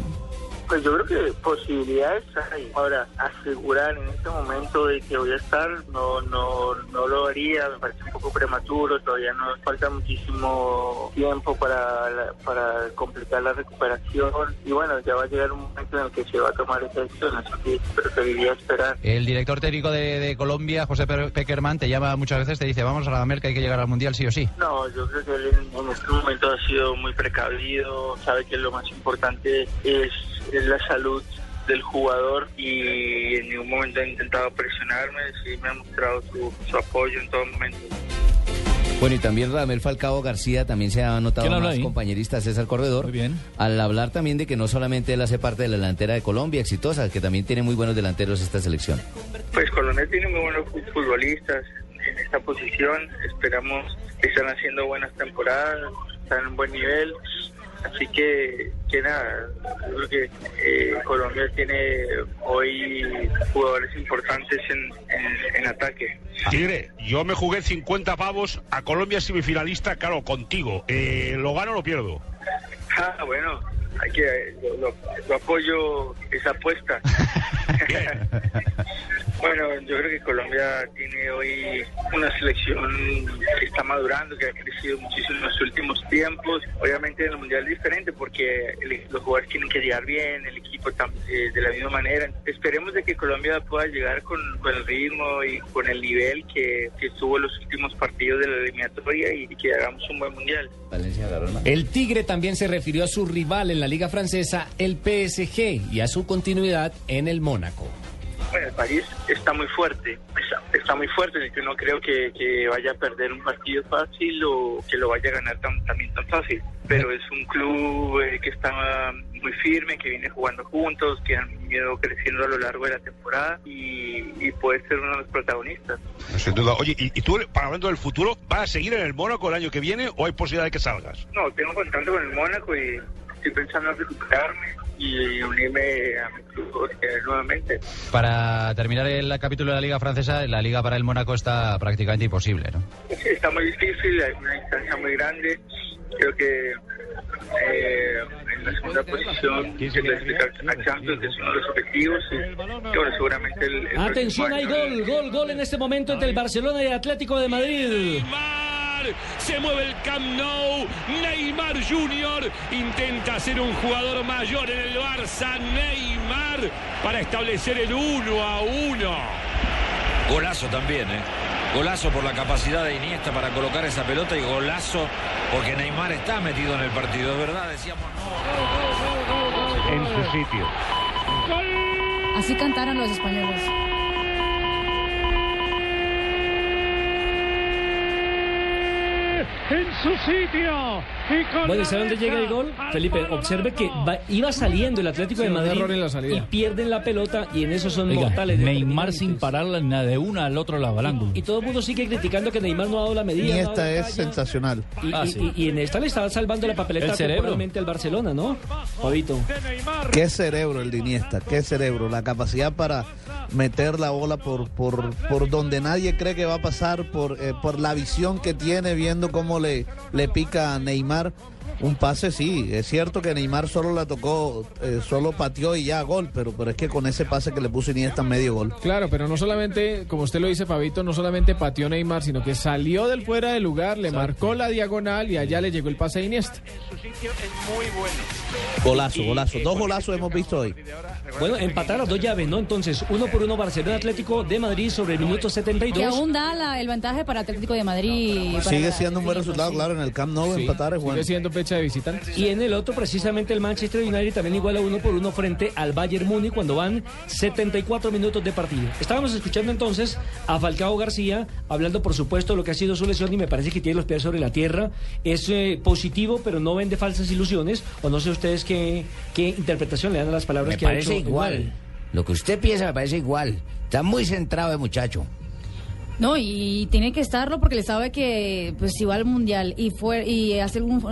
Pues yo creo que posibilidades hay. Ahora, asegurar en este momento de que voy a estar, no, no, no lo haría, me parece un poco prematuro, todavía nos falta muchísimo tiempo para, la- para completar la recuperación y bueno, ya va a llegar un momento en el que se va a tomar esa decisión, así que preferiría esperar. El director técnico de, de Colombia, José Pe- Peckerman, te llama muchas veces, te dice, vamos a la América, hay que llegar al Mundial sí o sí. No, yo creo que él en, en este momento ha sido muy precavido, sabe que lo más importante es, es la salud del jugador y en ningún momento ha intentado presionarme, sí me ha mostrado su, su apoyo en todo momento. Bueno, y también Ramel Falcao García también se ha notado ¿Quién habla más ahí? compañerista César Corredor. Muy bien. Al hablar también de que no solamente él hace parte de la delantera de Colombia, exitosa, que también tiene muy buenos delanteros esta selección. Pues Colombia tiene muy buenos futbolistas en esta posición, esperamos que están haciendo buenas temporadas, están en un buen nivel, así que, que nada, yo creo que eh, Colombia tiene hoy jugadores importantes en, en- en ataque. Tigre, yo me jugué 50 pavos a Colombia semifinalista, claro, contigo. Eh, ¿Lo gano o lo pierdo? Ah, bueno, hay que, yo, lo- yo apoyo esa apuesta. bueno, yo creo que Colombia tiene hoy una selección que está madurando, que ha crecido muchísimo en los últimos tiempos. Obviamente en el Mundial es diferente porque el- los jugadores tienen que llegar bien, el equipo tam- eh, de la misma manera. Esperemos de que Colombia pueda llegar con, con el ritmo y con el nivel que, que tuvo en los últimos partidos de la eliminatoria y que hagamos un buen Mundial. El Tigre también se refirió a su rival en la Liga Francesa, el PSG, y a su continuidad en el Mónaco. Bueno, el París está muy fuerte, está, está muy fuerte, yo no creo que, que vaya a perder un partido fácil o que lo vaya a ganar tan, también tan fácil, pero es un club eh, que está muy firme, que viene jugando juntos, que han ido creciendo a lo largo de la temporada y, y puede ser uno de los protagonistas. Sin duda. Oye, ¿y, y tú, para hablando del futuro, vas a seguir en el Mónaco el año que viene o hay posibilidad de que salgas? No, tengo contacto con el Mónaco y estoy pensando en recuperarme y unirme a mi club eh, nuevamente. Para terminar el capítulo de la Liga Francesa, la Liga para el Mónaco está prácticamente imposible, ¿no? Sí, está muy difícil, hay una distancia muy grande. Creo que eh, en la segunda posición se clasificar a Champions, que es uno de los objetivos. Y, y bueno, seguramente el, el Atención, hay año- gol, gol, gol en este momento entre el Barcelona y el Atlético de Madrid. Se mueve el Camp Nou. Neymar Jr. intenta ser un jugador mayor en el Barça. Neymar para establecer el 1 a 1. Golazo también, ¿eh? Golazo por la capacidad de Iniesta para colocar esa pelota y golazo porque Neymar está metido en el partido, es verdad, decíamos En su sitio. Así cantaron los españoles. En su sitio. Y con Bueno, ¿y sabe dónde llega el gol? Felipe, observe que va- iba saliendo el Atlético Sí, de Madrid error en la salida. y pierden la pelota y en eso son Oiga, mortales. Neymar sin pararla ni nada de una al otro lado ángulo. Y todo el mundo sigue criticando que Neymar no ha dado la medida. Iniesta la es sensacional. Y, Ah, y- sí. y- y en esta le estaba salvando la papeleta El cerebro. temporalmente al Barcelona, ¿no? Fabito. Qué cerebro el de Iniesta, qué cerebro. La capacidad para meter la bola por, por, por donde nadie cree que va a pasar, por, eh, por la visión que tiene, viendo cómo le, le pica a Neymar. Un pase, sí, es cierto que Neymar solo la tocó, eh, solo pateó y ya gol, pero, pero es que con ese pase que le puso Iniesta medio gol. Claro, pero no solamente, como usted lo dice, Fabito, no solamente pateó Neymar, sino que salió del fuera de lugar, le marcó la diagonal y allá le llegó el pase a Iniesta. Su sitio es muy bueno. Golazo, golazo. Dos golazos hemos visto hoy. Bueno, empatar las dos llaves, ¿no? Entonces, uno por uno Barcelona Atlético de Madrid sobre el minuto Que 72. aún da la- el vantaje para Atlético de Madrid. Sigue siendo un buen resultado, claro, en el Camp Nou Sí, empatar es bueno. Sigue siendo fecha de visitantes. Y en el otro, precisamente, el Manchester United también iguala uno por uno frente al Bayern Múnich cuando van 74 minutos de partido. Estábamos escuchando entonces a Falcao García hablando, por supuesto, de lo que ha sido su lesión y me parece que tiene los pies sobre la tierra. Es eh, positivo, pero no vende falsas ilusiones. O no sé ustedes qué, qué interpretación le dan a las palabras Me que ha parece hecho igual. Lo que usted piensa me parece igual. Está muy centrado el muchacho. No, y tiene que estarlo porque le sabe que pues si va al mundial y fue y hace algún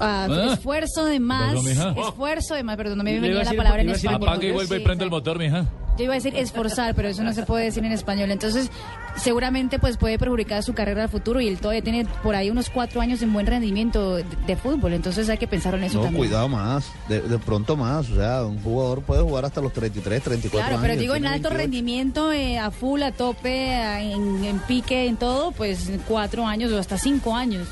ah, Ah. esfuerzo de más, Perdón, esfuerzo de más, perdón, no me venía la palabra en español. Apaga y vuelve y Sí, prende el motor, mija. Yo iba a decir esforzar, pero eso no se puede decir en español. Entonces, seguramente pues puede perjudicar su carrera al futuro y él todavía tiene por ahí unos cuatro años en buen rendimiento de, de fútbol. Entonces hay que pensar en eso No, también. cuidado más, de, de pronto más. O sea, un jugador puede jugar hasta los 33, 34 Claro, años. pero digo en alto 28. rendimiento, eh, a full, a tope, a- en, en pique, en todo, pues cuatro años o hasta cinco años.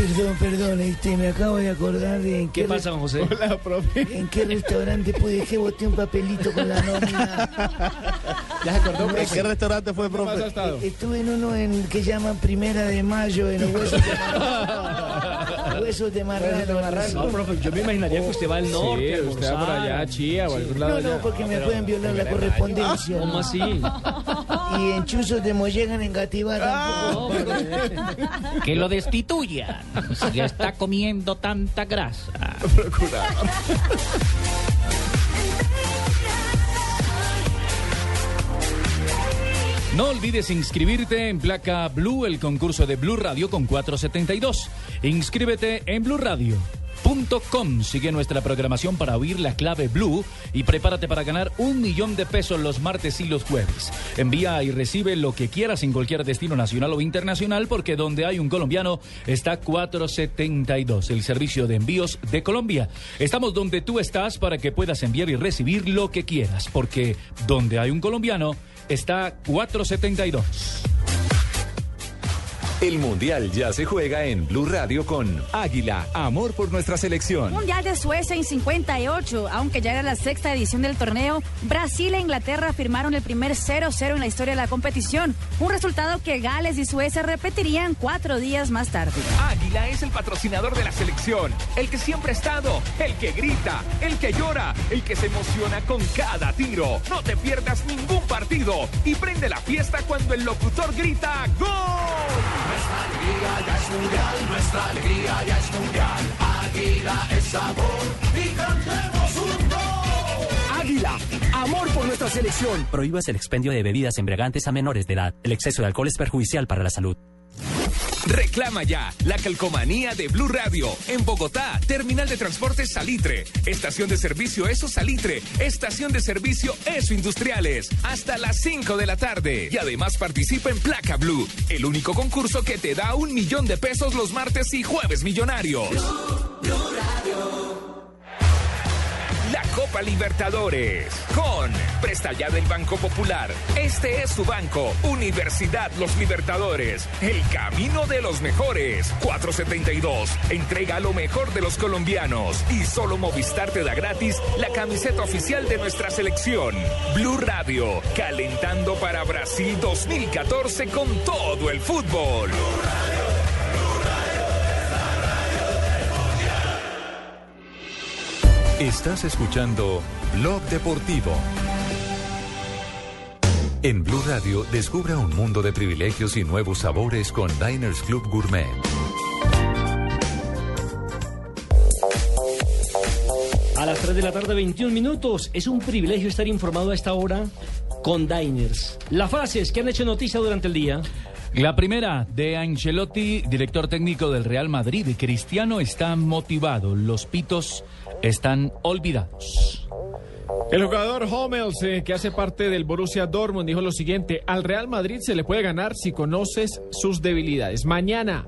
Perdón, perdón, este, me acabo de acordar de en ¿Qué pasa, don José? Hola, profe. ¿En qué restaurante pude que boté un papelito con la nómina? ¿Ya se acordó, ¿En qué restaurante fue, ¿Dónde más ha profe? estado? Estuve en uno en que llaman Primera de Mayo, en los huesos de marrano. huesos de marrano. No, profe, yo me imaginaría que usted va al norte. Sí, usted va por allá Chía o algún lado No, no, allá. porque me pueden violar la correspondencia. ¿Cómo así? Y en Chuzos de Mollegan, en Gativá tampoco. Que lo destituyan. Si ya está comiendo tanta grasa. No olvides inscribirte en Placa Blue, el concurso de Blue Radio con 472. Inscríbete en Sigue nuestra programación para oír la clave Blue y prepárate para ganar un millón de pesos los martes y los jueves. Envía y recibe lo que quieras en cualquier destino nacional o internacional porque donde hay un colombiano está 472, el servicio de envíos de Colombia. Estamos donde tú estás para que puedas enviar y recibir lo que quieras porque donde hay un colombiano está 472. El Mundial ya se juega en Blue Radio con Águila, amor por nuestra selección. Mundial de Suecia en 58, aunque ya era la sexta edición del torneo, Brasil e Inglaterra firmaron el primer 0-0 en la historia de la competición, un resultado que Gales y Suecia repetirían cuatro días más tarde. Águila es el patrocinador de la selección, el que siempre ha estado, el que grita, el que llora, el que se emociona con cada tiro. No te pierdas ningún partido y prende la fiesta cuando el locutor grita ¡Gol! Nuestra alegría ya es mundial, nuestra alegría ya es mundial. Águila es sabor y cantemos un gol. Águila, amor por nuestra selección. Prohíbas el expendio de bebidas embriagantes a menores de edad. El exceso de alcohol es perjudicial para la salud. Reclama ya la calcomanía de Blue Radio en Bogotá, Terminal de Transportes Salitre, Estación de Servicio Eso Salitre, Estación de Servicio Eso Industriales, hasta las 5 de la tarde. Y además participa en Placa Blue, el único concurso que te da un millón de pesos los martes y jueves millonarios. La Copa Libertadores con Presta Ya del Banco Popular. Este es su banco, Universidad Los Libertadores. El camino de los mejores. 472. Entrega lo mejor de los colombianos. Y solo Movistar te da gratis la camiseta oficial de nuestra selección. Blue Radio, calentando para Brasil 2014 con todo el fútbol. Estás escuchando Blog Deportivo. En Blue Radio, descubra un mundo de privilegios y nuevos sabores con Diners Club Gourmet. A las 3 de la tarde, 21 minutos. Es un privilegio estar informado a esta hora con Diners. Las frases que han hecho noticia durante el día. La primera de Ancelotti, director técnico del Real Madrid. Cristiano está motivado. Los pitos están olvidados. El jugador Hummels, eh, que hace parte del Borussia Dortmund, dijo lo siguiente: Al Real Madrid se le puede ganar si conoces sus debilidades. Mañana,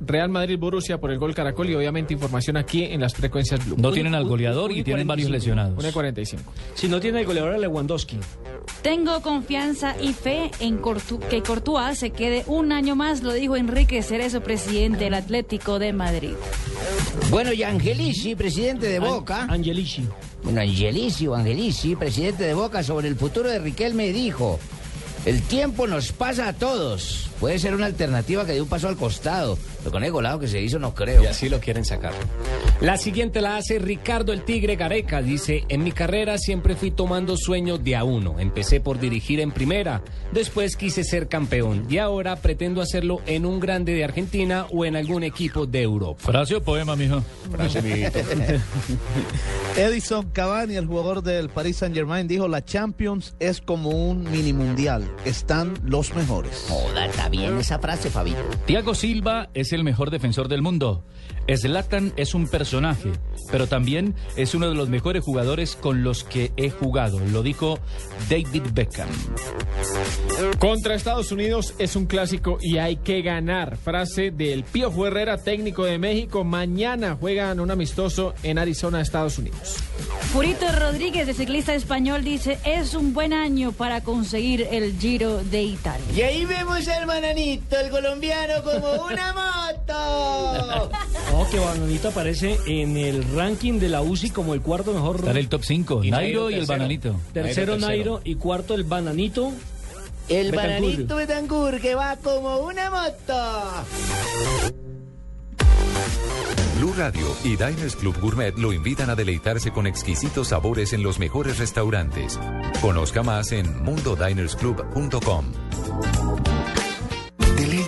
Real Madrid Borussia por el gol Caracol y obviamente información aquí en las frecuencias Blue. No tienen al goleador y tienen varios lesionados. 1.45. Si no tiene el goleador a Lewandowski. Tengo confianza y fe en Cortu- que Courtois se quede un año más, lo dijo Enrique Cerezo, presidente del Atlético de Madrid. Bueno, y Angelici, presidente de Boca. Angelici. Bueno, Angelici o Angelici, presidente de Boca, sobre el futuro de Riquelme dijo: El tiempo nos pasa a todos. Puede ser una alternativa que dé un paso al costado. Pero con el golado que se hizo, no creo. Y así lo quieren sacar. La siguiente la hace Ricardo el Tigre Gareca. Dice, en mi carrera siempre fui tomando sueños de a uno. Empecé por dirigir en primera, después quise ser campeón y ahora pretendo hacerlo en un grande de Argentina o en algún equipo de Europa. ¿Frase o poema, mijo? Frase. Edison Cavani, el jugador del Paris Saint Germain, dijo la Champions es como un mini mundial. Están los mejores. Bien esa frase, Fabito. Thiago Silva es el mejor defensor del mundo. Zlatan es un personaje, pero también es uno de los mejores jugadores con los que he jugado. Lo dijo David Beckham. Contra Estados Unidos es un clásico y hay que ganar. Frase del Pío Herrera, técnico de México. Mañana juegan un amistoso en Arizona, Estados Unidos. Purito Rodríguez, el ciclista español, dice, es un buen año para conseguir el Giro de Italia. Y ahí vemos al bananito, el colombiano, como una moto. No, que Bananito aparece en el ranking de la UCI como el cuarto mejor. Está en el top 5. Y Nairo y el bananito. Tercero Nairo, Nairo y cuarto el Bananito. El Betancourt. bananito Betancourt que va como una moto. Blue Radio y Diners Club Gourmet lo invitan a deleitarse con exquisitos sabores en los mejores restaurantes. Conozca más en mundodinersclub.com.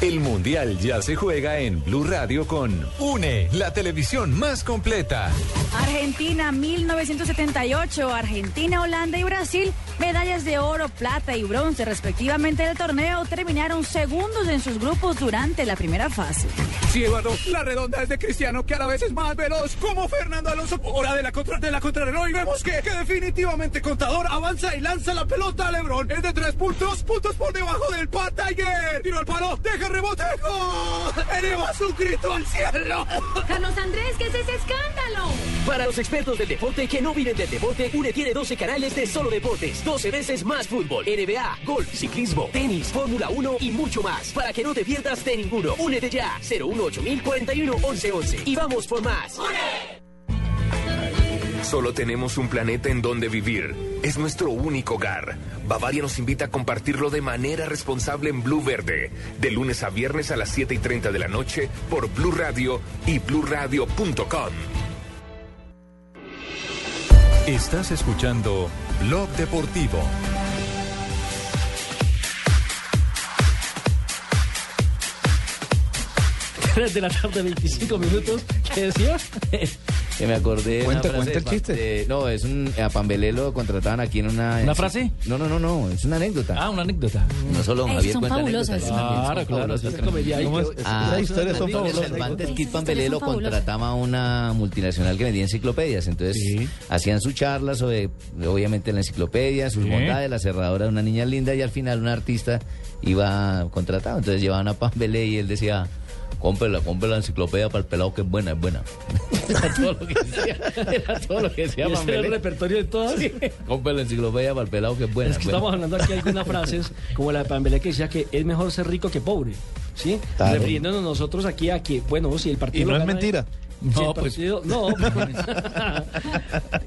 El Mundial ya se juega en Blue Radio con UNE, la televisión más completa. Argentina 1978, Argentina, Holanda y Brasil, medallas de oro, plata y bronce respectivamente del torneo, terminaron segundos en sus grupos durante la primera fase. Sí, Eduardo, la redonda es de Cristiano, que a la vez es más veloz, como Fernando Alonso. Hora de la, contra, de la contrarreloj y vemos que, que definitivamente Contador avanza y lanza la pelota a Lebron. Es de tres puntos, puntos por debajo del Pat Tiger. Tiro al palo, deja el rebote, ¡gol! Eleva su grito al cielo. Carlos Andrés, ¿qué es ese escándalo? Para los expertos del deporte que no viven del deporte, UNE tiene 12 canales de solo deportes, 12 veces más fútbol, NBA, golf, ciclismo, tenis, Fórmula 1 y mucho más. Para que no te pierdas de ninguno. Únete ya, 018041 1111 y vamos por más. Solo tenemos un planeta en donde vivir. Es nuestro único hogar. Bavaria nos invita a compartirlo de manera responsable en Blue Verde. De lunes a viernes a las 7 y 30 de la noche por Blue Radio y bluradio.com. Estás escuchando Blog Deportivo. 3 de la tarde, 25 minutos. ¿Qué decía? Que me acordé. de una Cuenta, frase cuenta el de- chiste. de- no, es un. A Pambelé lo contrataban aquí en una. ¿Una frase? No, no, no, no. Es una anécdota. Ah, una anécdota. No solo Ay, Javier son cuenta fabulosas. también son Claro, claro, comedia. ¿Cómo es? Ah, Ah, historias son fabulosas. Cervantes Kid Esas Pambelé lo son contrataba a una multinacional que vendía enciclopedias. Entonces hacían sus charlas sobre, obviamente, la enciclopedia, sus Sí. bondades, la cerradura de una niña linda y al final un artista iba contratado. Entonces llevaban a Pambelé y él decía. Cómprela, compre la enciclopedia para el pelado que es buena, es buena. Era todo lo que decía, era todo lo que decía ¿Y ese era el repertorio de todas? Compre la enciclopedia para el pelado que es buena. Es que buena. estamos hablando aquí de algunas frases, como la de Pambelé que decía que es mejor ser rico que pobre. ¿Sí? Claro. Refiriéndonos nosotros aquí a que, bueno, si el partido. Y no es mentira. El No, pues. partido- no,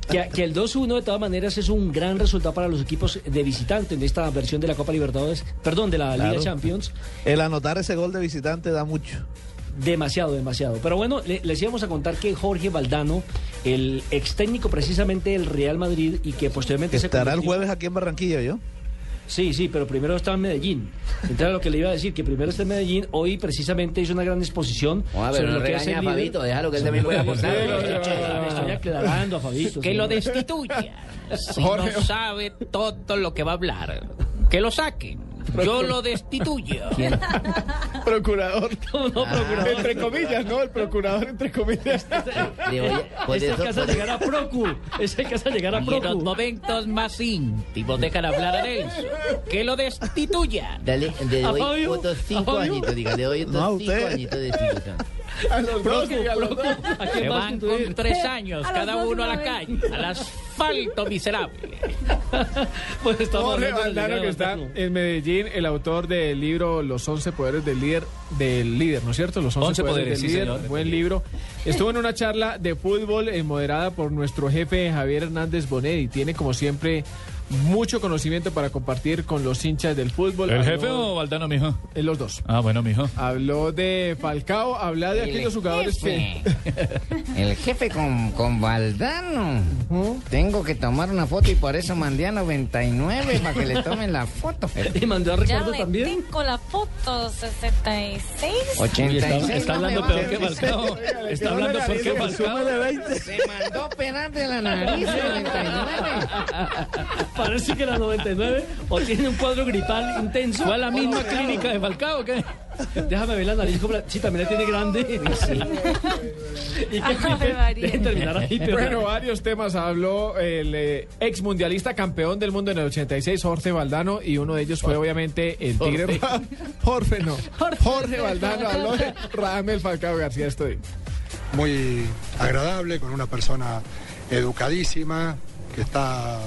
que, que el 2-1 de todas maneras es un gran resultado para los equipos de visitante en esta versión de la Copa Libertadores, perdón, de la Liga. Champions. El anotar ese gol de visitante da mucho. Demasiado, demasiado. Pero bueno, le- les íbamos a contar que Jorge Valdano, el ex técnico precisamente del Real Madrid y que posteriormente se Estará el convirtió- jueves aquí en Barranquilla, ¿yo? Sí, sí, pero primero estaba en Medellín. Entonces lo que le iba a decir, que primero está en Medellín, hoy precisamente hizo una gran exposición no lo que es regaña el a. Fabito, déjalo que él también pueda aportar. Le estoy aclarando a Fabito. Que lo destituya. Si Jorge. no sabe todo lo que va a hablar, que lo saquen. Yo lo destituyo. Procurador. No, procurador. Entre comillas, ¿no? El procurador, entre comillas. Es el que hace llegar a Procu. Es el que hace llegar a Y en los Procu. momentos más íntimos dejan hablar a Nelson. Que lo destituya. Dale, le ¿A doy Fabio? otros ¿A cinco años, diga, le doy otros No, a cinco añitos de institución. A los dos, diga, a los dos. Se van con tres años A cada dos uno a la una vez. calle. Al asfalto miserable. Pues estamos Jorge Valdano, que está en Medellín, el autor del libro Los 11 poderes del líder, del líder, ¿no es cierto? Los 11, 11 poderes, poderes, del sí, líder, señor. buen libro. Estuvo en una charla de fútbol eh, moderada por nuestro jefe Javier Hernández Bonet y tiene como siempre mucho conocimiento para compartir con los hinchas del fútbol. ¿El Habló- jefe o Valdano, mijo? Eh, los dos. Ah, bueno, mijo. Habló de Falcao, habla de El aquellos jugadores que... El jefe con, con Valdano. Tengo que tomar una foto y por eso mandé a 99 para que le tomen la foto. Y mandó a Ya Ricardo le también. tengo la foto 66. 86. Está, está no me hablando peor que Falcao. Está hablando peor que Falcao. Se mandó a pelar de la nariz 99. Parece que la 99 o tiene un cuadro gripal intenso. ¿Fue a la misma clínica de Falcao o qué? Déjame ver la nariz. como la- Sí, también la tiene grande. Y que terminar ahí. pero- Bueno, varios temas habló el eh, ex mundialista campeón del mundo en el 86, Jorge Valdano, y uno de ellos fue obviamente el Tigre. Jorge, no. Jorge Valdano habló de Ramel Falcao García. Estoy. muy agradable, con una persona educadísima, que está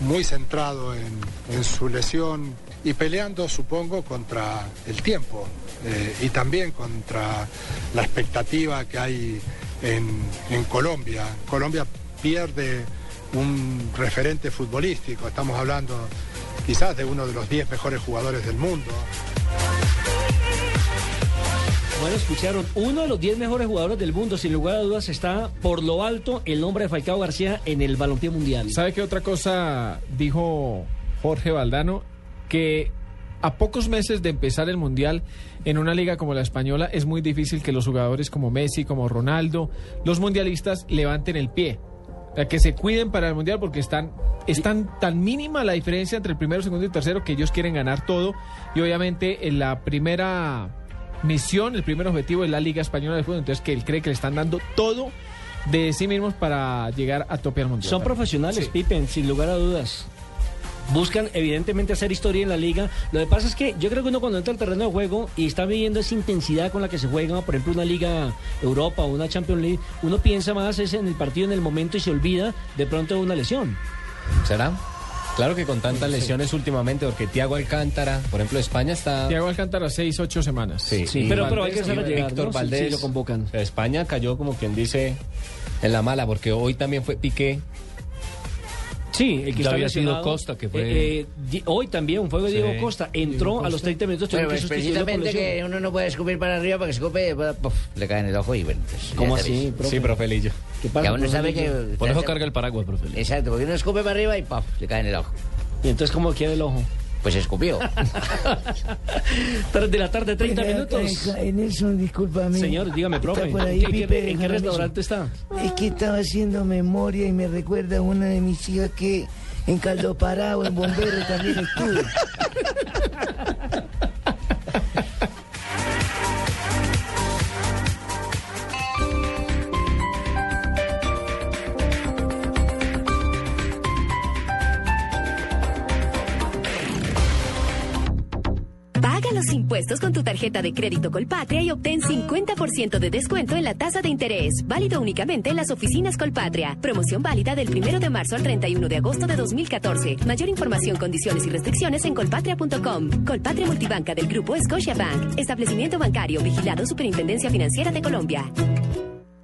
muy centrado en, su lesión y peleando, supongo, contra el tiempo eh, y también contra la expectativa que hay en, en Colombia. Colombia pierde un referente futbolístico, estamos hablando quizás de uno de los 10 mejores jugadores del mundo. Bueno, escucharon, uno de los 10 mejores jugadores del mundo, sin lugar a dudas, está por lo alto el nombre de Falcao García en el balompié mundial. ¿Sabe qué otra cosa dijo Jorge Valdano? Que a pocos meses de empezar el Mundial en una liga como la española es muy difícil que los jugadores como Messi, como Ronaldo, los mundialistas levanten el pie. O sea, que se cuiden para el Mundial porque están, es tan, tan mínima la diferencia entre el primero, segundo y tercero que ellos quieren ganar todo. Y obviamente en la primera misión, el primer objetivo es la Liga Española de Fútbol. Entonces que él cree que le están dando todo de sí mismos para llegar a tope al Mundial. Son profesionales, Sí. Pippen, sin lugar a dudas. Buscan evidentemente hacer historia en la liga. Lo que pasa es que yo creo que uno cuando entra al terreno de juego y está viviendo esa intensidad con la que se juega, por ejemplo, una liga Europa o una Champions League, uno piensa más es en el partido, en el momento y se olvida de pronto de una lesión. ¿Será? Claro que con tantas lesiones últimamente, porque Tiago Alcántara, por ejemplo, España está... Tiago Alcántara, seis, ocho semanas. Sí, y pero- pero hay que hacerlo llegar, Víctor ¿no? Sí, Valdés. sí, lo convocan. España cayó como quien dice en la mala, porque hoy también fue Piqué. Sí, el que Ya había sido Costa, que fue- eh, eh, hoy también fue Diego Sí, Costa. Entró Diego a los Costa. 30 minutos. Que pues precisamente que uno no puede escupir para arriba para que se escupe, pues, puf, le cae en el ojo y bueno. pues, ¿Cómo así, profe? Sí, profe Lillo. ¿Qué Que uno sabe que... Por eso carga el paraguas, profe. Exacto, porque uno escupe para arriba y puf, le cae en el ojo. ¿Y entonces cómo quiere el ojo? Pues escupió. 3 de la tarde, 30 minutos. Nelson, discúlpame. Señor, dígame, profe. ¿Está por ahí, ¿En qué- Pipe, ¿En qué Jaramillo? restaurante está? Es que estaba haciendo memoria y me recuerda a una de mis hijas que en Caldo Parado, en Bombero, también estuvo. impuestos con tu tarjeta de crédito Colpatria y obtén 50% de descuento en la tasa de interés. Válido únicamente en las oficinas Colpatria. Promoción válida del 1 de marzo al 31 de agosto de 2014. Mayor información, condiciones y restricciones en colpatria.com. Colpatria Multibanca del Grupo Scotiabank. Establecimiento bancario vigilado Superintendencia Financiera de Colombia.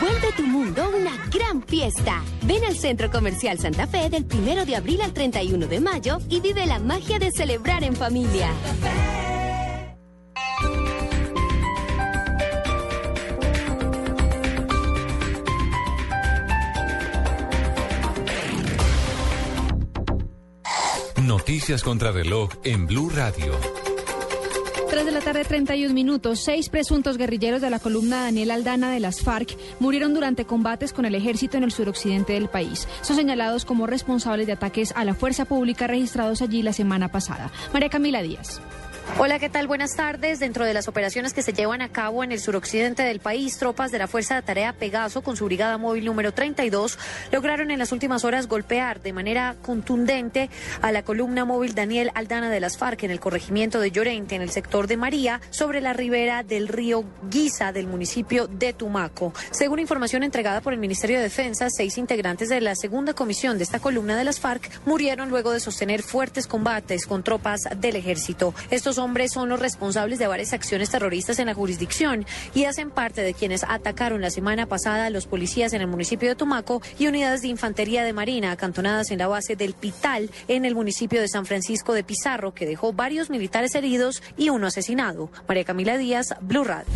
Vuelve tu mundo una gran fiesta. Ven al Centro Comercial Santa Fe del 1 de abril al 31 de mayo y vive la magia de celebrar en familia. Noticias contra reloj en Blue Radio. 3 de la tarde, 31 minutos. Seis presuntos guerrilleros de la columna Daniel Aldana de las FARC murieron durante combates con el ejército en el suroccidente del país. Son señalados como responsables de ataques a la fuerza pública registrados allí la semana pasada. María Camila Díaz. Hola, ¿qué tal? Buenas tardes. Dentro de las operaciones que se llevan a cabo en el suroccidente del país, tropas de la Fuerza de Tarea Pegaso con su brigada móvil número 32 lograron en las últimas horas golpear de manera contundente a la columna móvil Daniel Aldana de las FARC en el corregimiento de Llorente, en el sector de María, sobre la ribera del río Guisa del municipio de Tumaco. Según información entregada por el Ministerio de Defensa, seis integrantes de la segunda comisión de esta columna de las FARC murieron luego de sostener fuertes combates con tropas del ejército. Estos hombres son los responsables de varias acciones terroristas en la jurisdicción y hacen parte de quienes atacaron la semana pasada a los policías en el municipio de Tumaco y unidades de infantería de marina acantonadas en la base del Pital en el municipio de San Francisco de Pizarro, que dejó varios militares heridos y uno asesinado. María Camila Díaz, Blue Radio.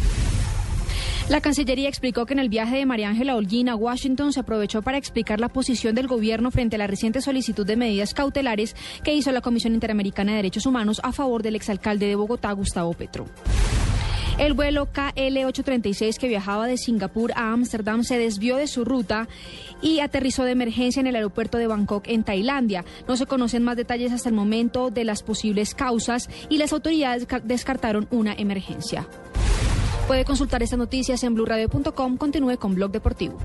La Cancillería explicó que en el viaje de María Ángela Holguín a Washington se aprovechó para explicar la posición del gobierno frente a la reciente solicitud de medidas cautelares que hizo la Comisión Interamericana de Derechos Humanos a favor del exalcalde de Bogotá, Gustavo Petro. El vuelo KL-836 que viajaba de Singapur a Ámsterdam se desvió de su ruta y aterrizó de emergencia en el aeropuerto de Bangkok, en Tailandia. No se conocen más detalles hasta el momento de las posibles causas y las autoridades descartaron una emergencia. Puede consultar estas noticias en blurradio.com. Continúe con Blog Deportivo.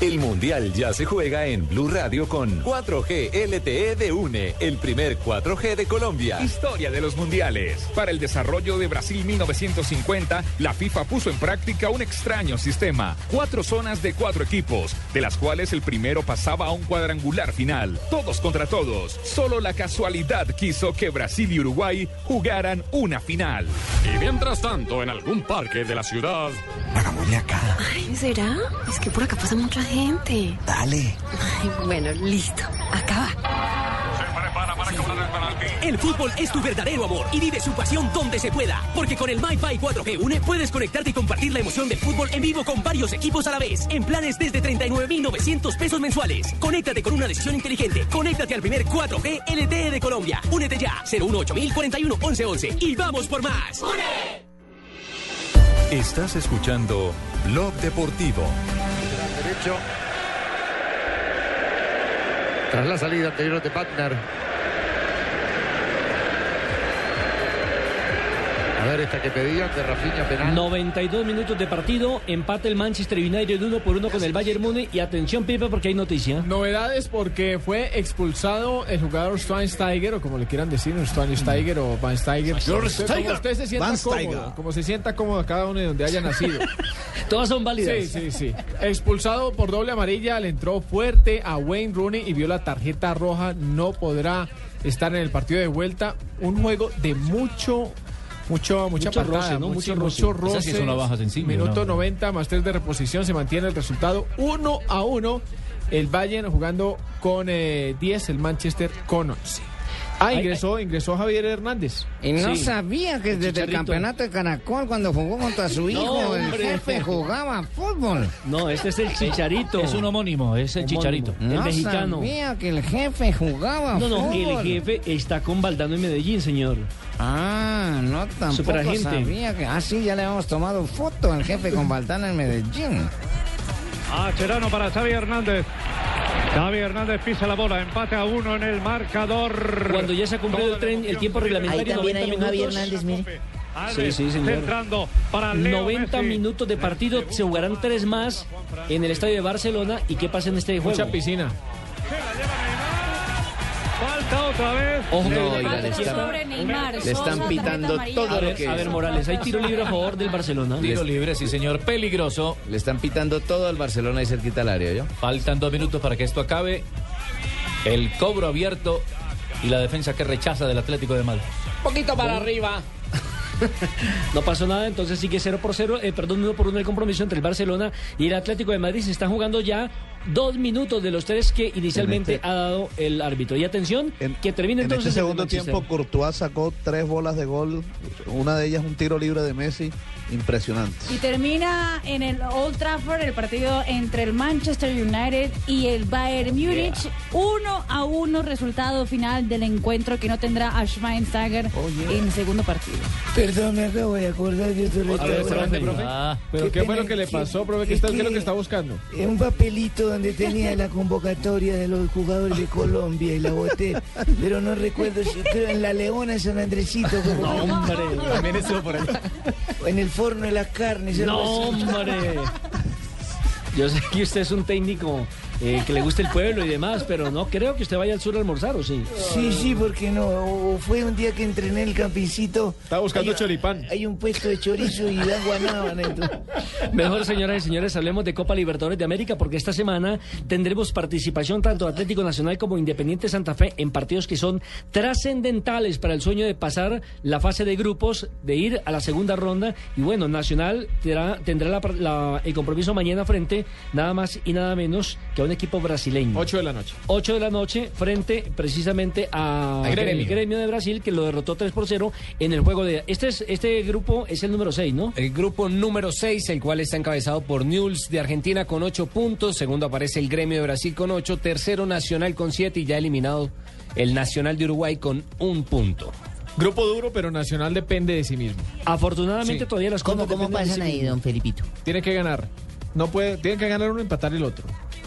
El Mundial ya se juega en Blue Radio con 4G LTE de UNE, el primer 4G de Colombia. Historia de los mundiales. Para el desarrollo de Brasil 1950, la FIFA puso en práctica un extraño sistema. Cuatro zonas de cuatro equipos, de las cuales el primero pasaba a un cuadrangular final. Todos contra todos. Solo la casualidad quiso que Brasil y Uruguay jugaran una final. Y mientras tanto, en algún parque de la ciudad. Hagámosle acá. Ay, ¿será? Es que por acá pasa mucha gente. Dale. Ay, bueno, listo. Acaba. El fútbol es tu verdadero amor y vive su pasión donde se pueda. Porque con el MyFi 4G Une puedes conectarte y compartir la emoción del fútbol en vivo con varios equipos a la vez. En planes desde 39,900 pesos mensuales. Conéctate con una decisión inteligente. Conéctate al primer 4G LTE de Colombia. Únete ya. 018 41 1111 y vamos por más. Estás escuchando Blog Deportivo. Derecho. Tras la salida anterior de Wagner. A ver esta que pedían de Rafinha penal. 92 minutos de partido, empate el Manchester United uno por uno con el Bayern Múnich y atención Pipe porque hay noticia. Novedades porque fue expulsado el jugador Schweinsteiger o como le quieran decir, Schweinsteiger o Van Steiger. Como usted, se sienta Van Steiger. cómodo, como se sienta cómodo cada uno de donde haya nacido. Todas son válidas. Sí, sí, sí. Expulsado por doble amarilla, le entró fuerte a Wayne Rooney y vio la tarjeta roja. No podrá estar en el partido de vuelta. Un juego de mucho. Mucho, mucha Mucho patada, roce, ¿no? mucho, Mucho roce. roce. Esa sí es una baja sensible, Minuto ¿no? 90 más 3 de reposición. Se mantiene el resultado 1 a 1. El Bayern jugando con eh, 10, el Manchester con 11. Ah, Ay, ingresó, ingresó Javier Hernández. Y no Sí. sabía que desde el campeonato de Caracol, cuando jugó contra su hijo, el jefe jugaba fútbol. No, este es el Chicharito. Es un homónimo, es el Homónimo. Chicharito. El no mexicano. sabía que el jefe jugaba No, no, fútbol. el jefe está con Valdano en Medellín, señor. Ah, no tampoco Superagente. sabía que... Ah, sí, ya le habíamos tomado foto al jefe con Valdano en Medellín. A Cherano para Xavi Hernández. Xavi Hernández pisa la bola, empate a uno en el marcador. Cuando ya se ha cumplido el, tren, el tiempo reglamentario, Ahí también 90 hay un minutos. Hernández, mire. Sí, sí, señor. Centrando para Leo 90 Messi. minutos de partido, se jugarán tres más en el estadio de Barcelona. ¿Y qué pasa en este juego? Mucha piscina. Falta otra vez. Ojo, No, le están- está- Sobre Neymar. le están pitando todo A lo ver, que a ver, Morales, hay tiro libre a favor del Barcelona. Tiro libre, sí señor, peligroso. Le están pitando todo al Barcelona y cerquita al área, ¿yo? Faltan dos minutos para que esto acabe. El cobro abierto y la defensa que rechaza del Atlético de Madrid. poquito para arriba. no pasó nada, entonces sigue 0 por 0, eh, perdón, 1 por 1 el compromiso entre el Barcelona y el Atlético de Madrid. Se están jugando ya dos minutos de los tres que inicialmente este- ha dado el árbitro. Y atención, que termine En entonces este el segundo tiempo, Courtois sacó tres bolas de gol. Una de ellas un tiro libre de Messi. Impresionante. Y termina en el Old Trafford el partido entre el Manchester United y el Bayern Múnich. Uno a uno resultado final del encuentro que no tendrá a Schweinsteiger en segundo partido. Perdón, me acabo de acordar de otro A ver, profe. Ah, ¿Pero qué fue lo que le pasó, profe? ¿Qué, está- qué es lo que está buscando? Es un papelito donde tenía la convocatoria de los jugadores de Colombia y la boté, pero no recuerdo si creo en la Leona San Andresito. No, hombre. También estuvo por. O en el forno de las carnes. No, hombre. Yo sé que usted es un técnico eh, que le gusta el pueblo y demás, pero no creo que usted vaya al sur a almorzar, ¿o sí? Sí, sí, porque no. O fue un día que entrené el campincito. Estaba buscando Hay- choripán. Hay un puesto de chorizo y dan guanábana. Mejor, señoras y señores, hablemos de Copa Libertadores de América porque esta semana tendremos participación tanto de Atlético Nacional como Independiente Santa Fe en partidos que son trascendentales para el sueño de pasar la fase de grupos, de ir a la segunda ronda. Y bueno, Nacional tendrá, tendrá la- la- el compromiso mañana frente nada más y nada menos que a un equipo brasileño. 8 de la noche. 8 de la noche frente precisamente a Al Gremio. el gremio de Brasil que lo derrotó 3 por 0 en el juego de este es este grupo es el número 6, ¿no? El grupo número 6, el cual está encabezado por Newell's de Argentina con 8 puntos. Segundo aparece el Gremio de Brasil con 8. Tercero Nacional con 7 y ya eliminado el Nacional de Uruguay con un punto. Grupo duro, pero Nacional depende de sí mismo. Afortunadamente Sí. todavía las ¿Cómo, cosas cómo de pasan sí ahí, don Felipito? Tiene que ganar. No puede, tiene que ganar uno y empatar el otro.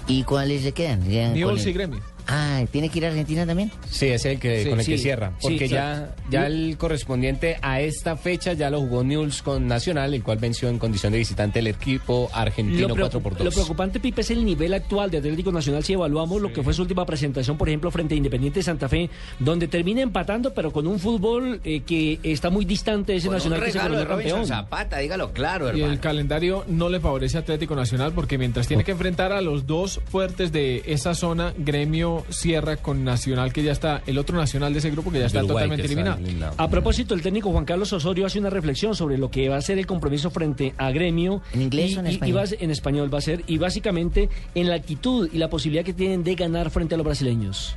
¿Y cuáles se quedan? Ya, Newell's ¿cuál y? Gremio. Ah, ¿tiene que ir a Argentina también? Sí, es el que Sí, con el que cierra. Porque ya, ya el correspondiente a esta fecha ya lo jugó Newell's con Nacional, el cual venció en condición de visitante el equipo argentino Lo, 4 preocup- por lo 2. preocupante, Pipe, es el nivel actual de Atlético Nacional si evaluamos lo que fue su última presentación, por ejemplo, frente a Independiente de Santa Fe, donde termina empatando, pero con un fútbol eh, que está muy distante de ese Con un Nacional que se de campeón. Zapata, dígalo claro, Y hermano. el calendario no le favorece a Atlético Nacional porque mientras tiene que enfrentar a los dos fuertes de esa zona, Gremio cierra con Nacional, que ya está, el otro Nacional de ese grupo que ya está totalmente eliminado. A propósito, el técnico Juan Carlos Osorio hace una reflexión sobre lo que va a ser el compromiso frente a Gremio. ¿En inglés y, o en y- y español? va a- en español va a ser, y básicamente en la actitud y la posibilidad que tienen de ganar frente a los brasileños.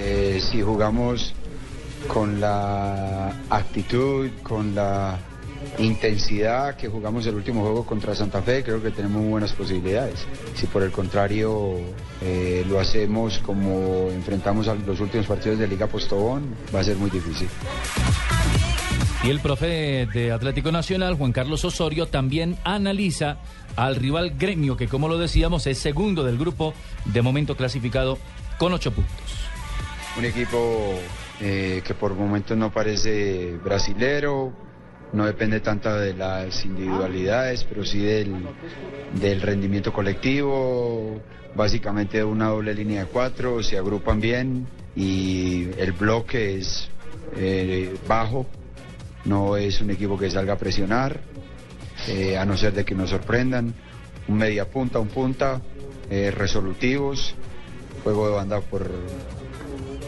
Eh, si jugamos con la actitud, con la intensidad que jugamos el último juego contra Santa Fe, creo que tenemos muy buenas posibilidades. Si por el contrario eh, lo hacemos como enfrentamos a los últimos partidos de Liga Postobón, va a ser muy difícil. Y el profe de Atlético Nacional, Juan Carlos Osorio, también analiza al rival gremio, que como lo decíamos es segundo del grupo, de momento clasificado con ocho puntos. Un equipo eh, que por momentos no parece brasilero, no depende tanto de las individualidades, pero sí del, del rendimiento colectivo, básicamente una doble línea de cuatro, se agrupan bien y el bloque es eh, bajo, no es un equipo que salga a presionar, eh, a no ser de que nos sorprendan, un media punta, un punta, eh, resolutivos, juego de banda por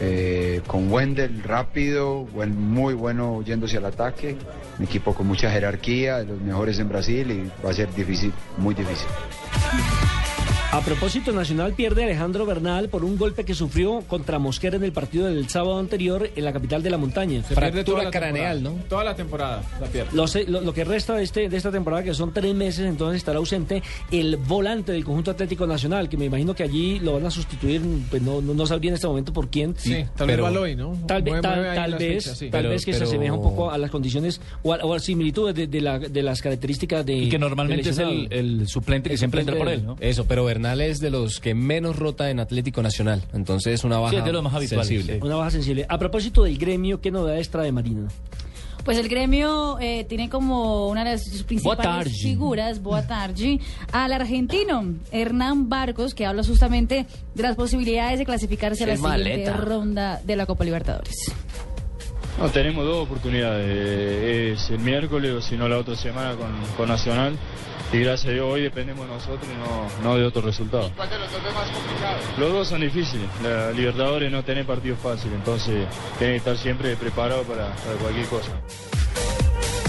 eh, con Wendell rápido, muy bueno yéndose al ataque, un equipo con mucha jerarquía, de los mejores en Brasil y va a ser difícil, muy difícil. A propósito, Nacional pierde a Alejandro Bernal por un golpe que sufrió contra Mosquera en el partido del sábado anterior en la capital de la montaña. Se pierde toda la temporada. Toda la temporada la pierde. Lo, sé- lo- lo que resta de, este, de esta temporada, que son tres meses, entonces estará ausente el volante del conjunto Atlético Nacional, que me imagino que allí lo van a sustituir, pues no, no, no sabría en este momento por quién. Sí, tal vez Baloy, ¿no? Tal, vez- tal, vez, fechas, sí. tal Pero- vez que se asemeja un poco a las condiciones o a, o a similitudes de, de la- de las características de. Y que normalmente es el, suplente que El siempre entra por él, ¿no? Eso, pero Bernal es de los que menos rota en Atlético Nacional. Entonces es una baja Sí, es de los más habituales, sensible. sí. Una baja sensible. A propósito del gremio, ¿qué novedades trae Marina? Pues el gremio eh, tiene como una de sus principales figuras, boa tarde, al argentino Hernán Barcos, que habla justamente de las posibilidades de clasificarse a la siguiente maleta. ronda de la Copa Libertadores. No, tenemos dos oportunidades. Es el miércoles o si no la otra semana con, con Nacional. Y gracias a Dios hoy dependemos de nosotros y no, no de otro resultado. ¿Cuál de los dos son difíciles. La Libertadores no tiene partidos fáciles, entonces tiene que estar siempre preparado para, para cualquier cosa.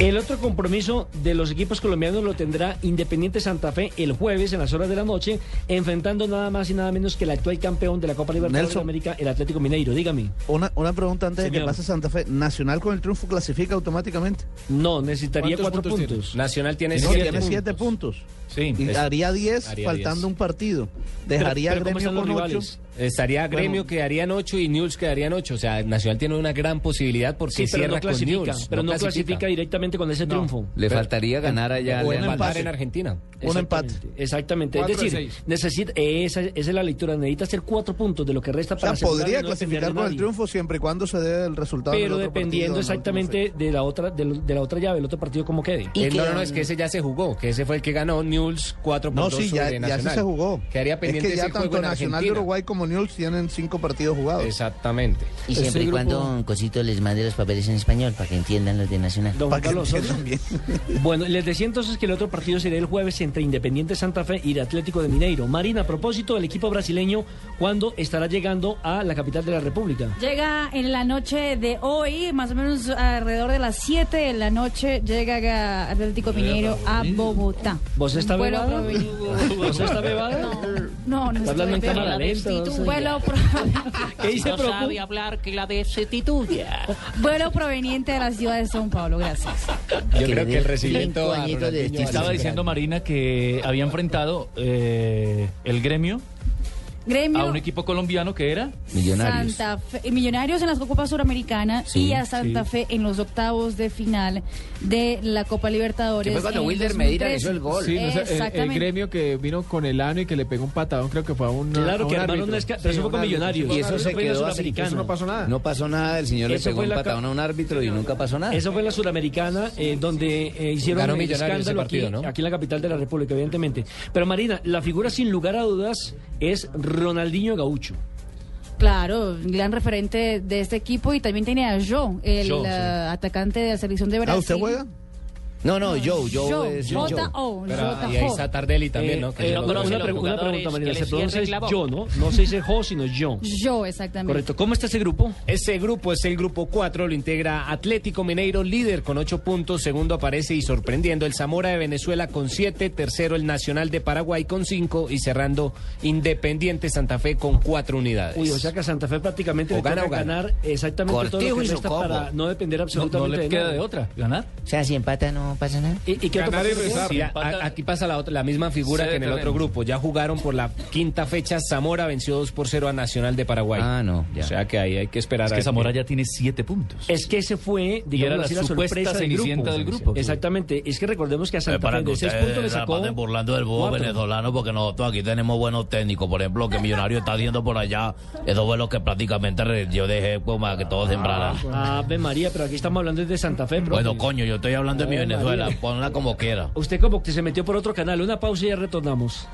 El otro compromiso de los equipos colombianos lo tendrá Independiente Santa Fe el jueves en las horas de la noche, enfrentando nada más y nada menos que el actual campeón de la Copa Libertadores de América, el Atlético Mineiro. Dígame. Una, una pregunta antes de que pase Santa Fe. ¿Nacional con el triunfo clasifica automáticamente? No, necesitaría ¿Cuántos cuatro puntos puntos. Nacional tiene No, siete tiene puntos. siete puntos. Sí. Y Es- haría 10 haría faltando 10. un partido. Dejaría Pero- pero ¿cómo Gremio con 8. rivales? Estaría Gremio, quedarían 8 y News quedarían 8. O sea, Nacional tiene una gran posibilidad porque Sí, pero cierra no clasifica, con News. pero no clasifica directamente con ese triunfo. Le faltaría ganar allá. O empatar en Argentina. Un empate. Exactamente. Es Cuatro decir, necesita, esa, esa es la lectura. Necesita hacer cuatro puntos de lo que resta O para sea, asegurar podría no clasificar con el triunfo siempre y cuando se dé el resultado. Pero del otro dependiendo partido exactamente de la otra de, la otra llave, el otro partido cómo quede. Eh, no, no, no, es que ese ya se jugó, que ese fue el que ganó News 4 por No, 2 sí, ya, sobre ya Nacional. ese se jugó. Quedaría es pendiente que ya ese juego tanto en Nacional de. Uruguay como News tienen cinco partidos jugados. Exactamente. Y siempre y cuando un cosito les mande los papeles en español para que entiendan los de Nacional. Don Carlos. Bueno, les decía entonces que el otro partido sería el jueves entre Independiente Santa Fe y el Atlético de Mineiro. Marina, a propósito del equipo brasileño, ¿cuándo estará llegando a la capital de la República? Llega en la noche de hoy, más o menos alrededor de las 7 de la noche, llega Atlético Mineiro a Bogotá. ¿Vos está Un vuelo ¿Vos está bebada? No, no Está hablando en cámara lenta, no vuelo, ¿Qué dice no Procu? sabe hablar que la destituya. vuelo proveniente de la ciudad de São Paulo. Gracias. Yo creo que el recibimiento Estaba diciendo Marina que había enfrentado eh, el gremio Gremio. a un equipo colombiano que era Santa Fe, eh, Millonarios en la Copa Suramericana Sí, y a Santa sí. Fe en los octavos de final de la Copa Libertadores. Fue cuando Wilder Medina hizo el 2013. gol. Sí, no el- gremio que vino con el ano y que le pegó un patadón, creo que fue a un. Claro a que un armaron una esca- pero eso fue un con. Millonarios. Y eso se fue en la quedó así. Suramericana. Eso no pasó nada. No pasó nada, el señor Eso le pegó un patadón a un árbitro y nunca pasó nada. Eso fue en la Suramericana, eh, donde eh, hicieron Ganó el Millonarios ese escándalo partido, aquí, ¿no? aquí en la capital de la República, evidentemente. Pero Marina, la figura sin lugar a dudas es Ronaldinho Gaucho. Claro, gran referente de este equipo y también tiene a Joe, el Joe, sí. eh, atacante de la selección de Brasil. ¿Ah, usted juega? No, no, Joe, Joe, Joe, es Joe. J.O. Pero, J.O. y ahí está Tardelli también, ¿no? Que Eh, lo- una, se una lo- pregu- una pregunta, Marina. Se pronuncia yo, ¿no? No se dice Jo, sino yo. Joe, exactamente. Correcto. ¿Cómo está ese grupo? Ese grupo es el grupo 4, lo integra Atlético Mineiro, líder con 8 puntos, segundo aparece y sorprendiendo el Zamora de Venezuela con 7, tercero el Nacional de Paraguay con 5 y cerrando Independiente Santa Fe con 4 unidades. Uy, o sea que Santa Fe prácticamente O gana o gana. ganar exactamente todo Cortijo lo y que para no depender absolutamente le de queda nada. de otra, ganar. O sea, si empata no pasa nada. ¿Y, y qué Ganar y rezar. Sí, a- a- aquí pasa la, otra, la misma figura que en el otro grupo. Ya jugaron por la quinta fecha. Zamora venció 2 por 0 a Nacional de Paraguay. Ah, no, ya. O sea que ahí hay que esperar. Es a que Zamora ya tiene siete puntos. Es que ese fue, digamos era la así, la supuesta sorpresa del grupo. del grupo. Exactamente. Es que recordemos que a Santa Fe de seis ustedes puntos le sacó burlando del búho cuatro. venezolano porque nosotros aquí tenemos buenos técnicos. Por ejemplo, que Millonario está haciendo por allá. Eso fue lo que prácticamente yo dejé como a que todos sembraran. Ave María, pero aquí estamos hablando de Santa Fe, bro. Bueno, coño, yo estoy hablando de mi Venezuela. Ponla como quiera. Usted como que se metió por otro canal. Una pausa y ya retornamos.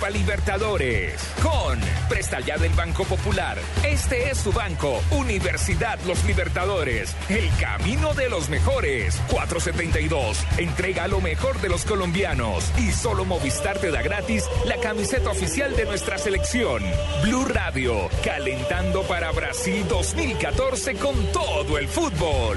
Copa Libertadores con Presta Ya del Banco Popular. Este es su banco, Universidad Los Libertadores. El camino de los mejores. 472. Entrega lo mejor de los colombianos. Y solo Movistar te da gratis la camiseta oficial de nuestra selección. Blue Radio, calentando para Brasil 2014 con todo el fútbol.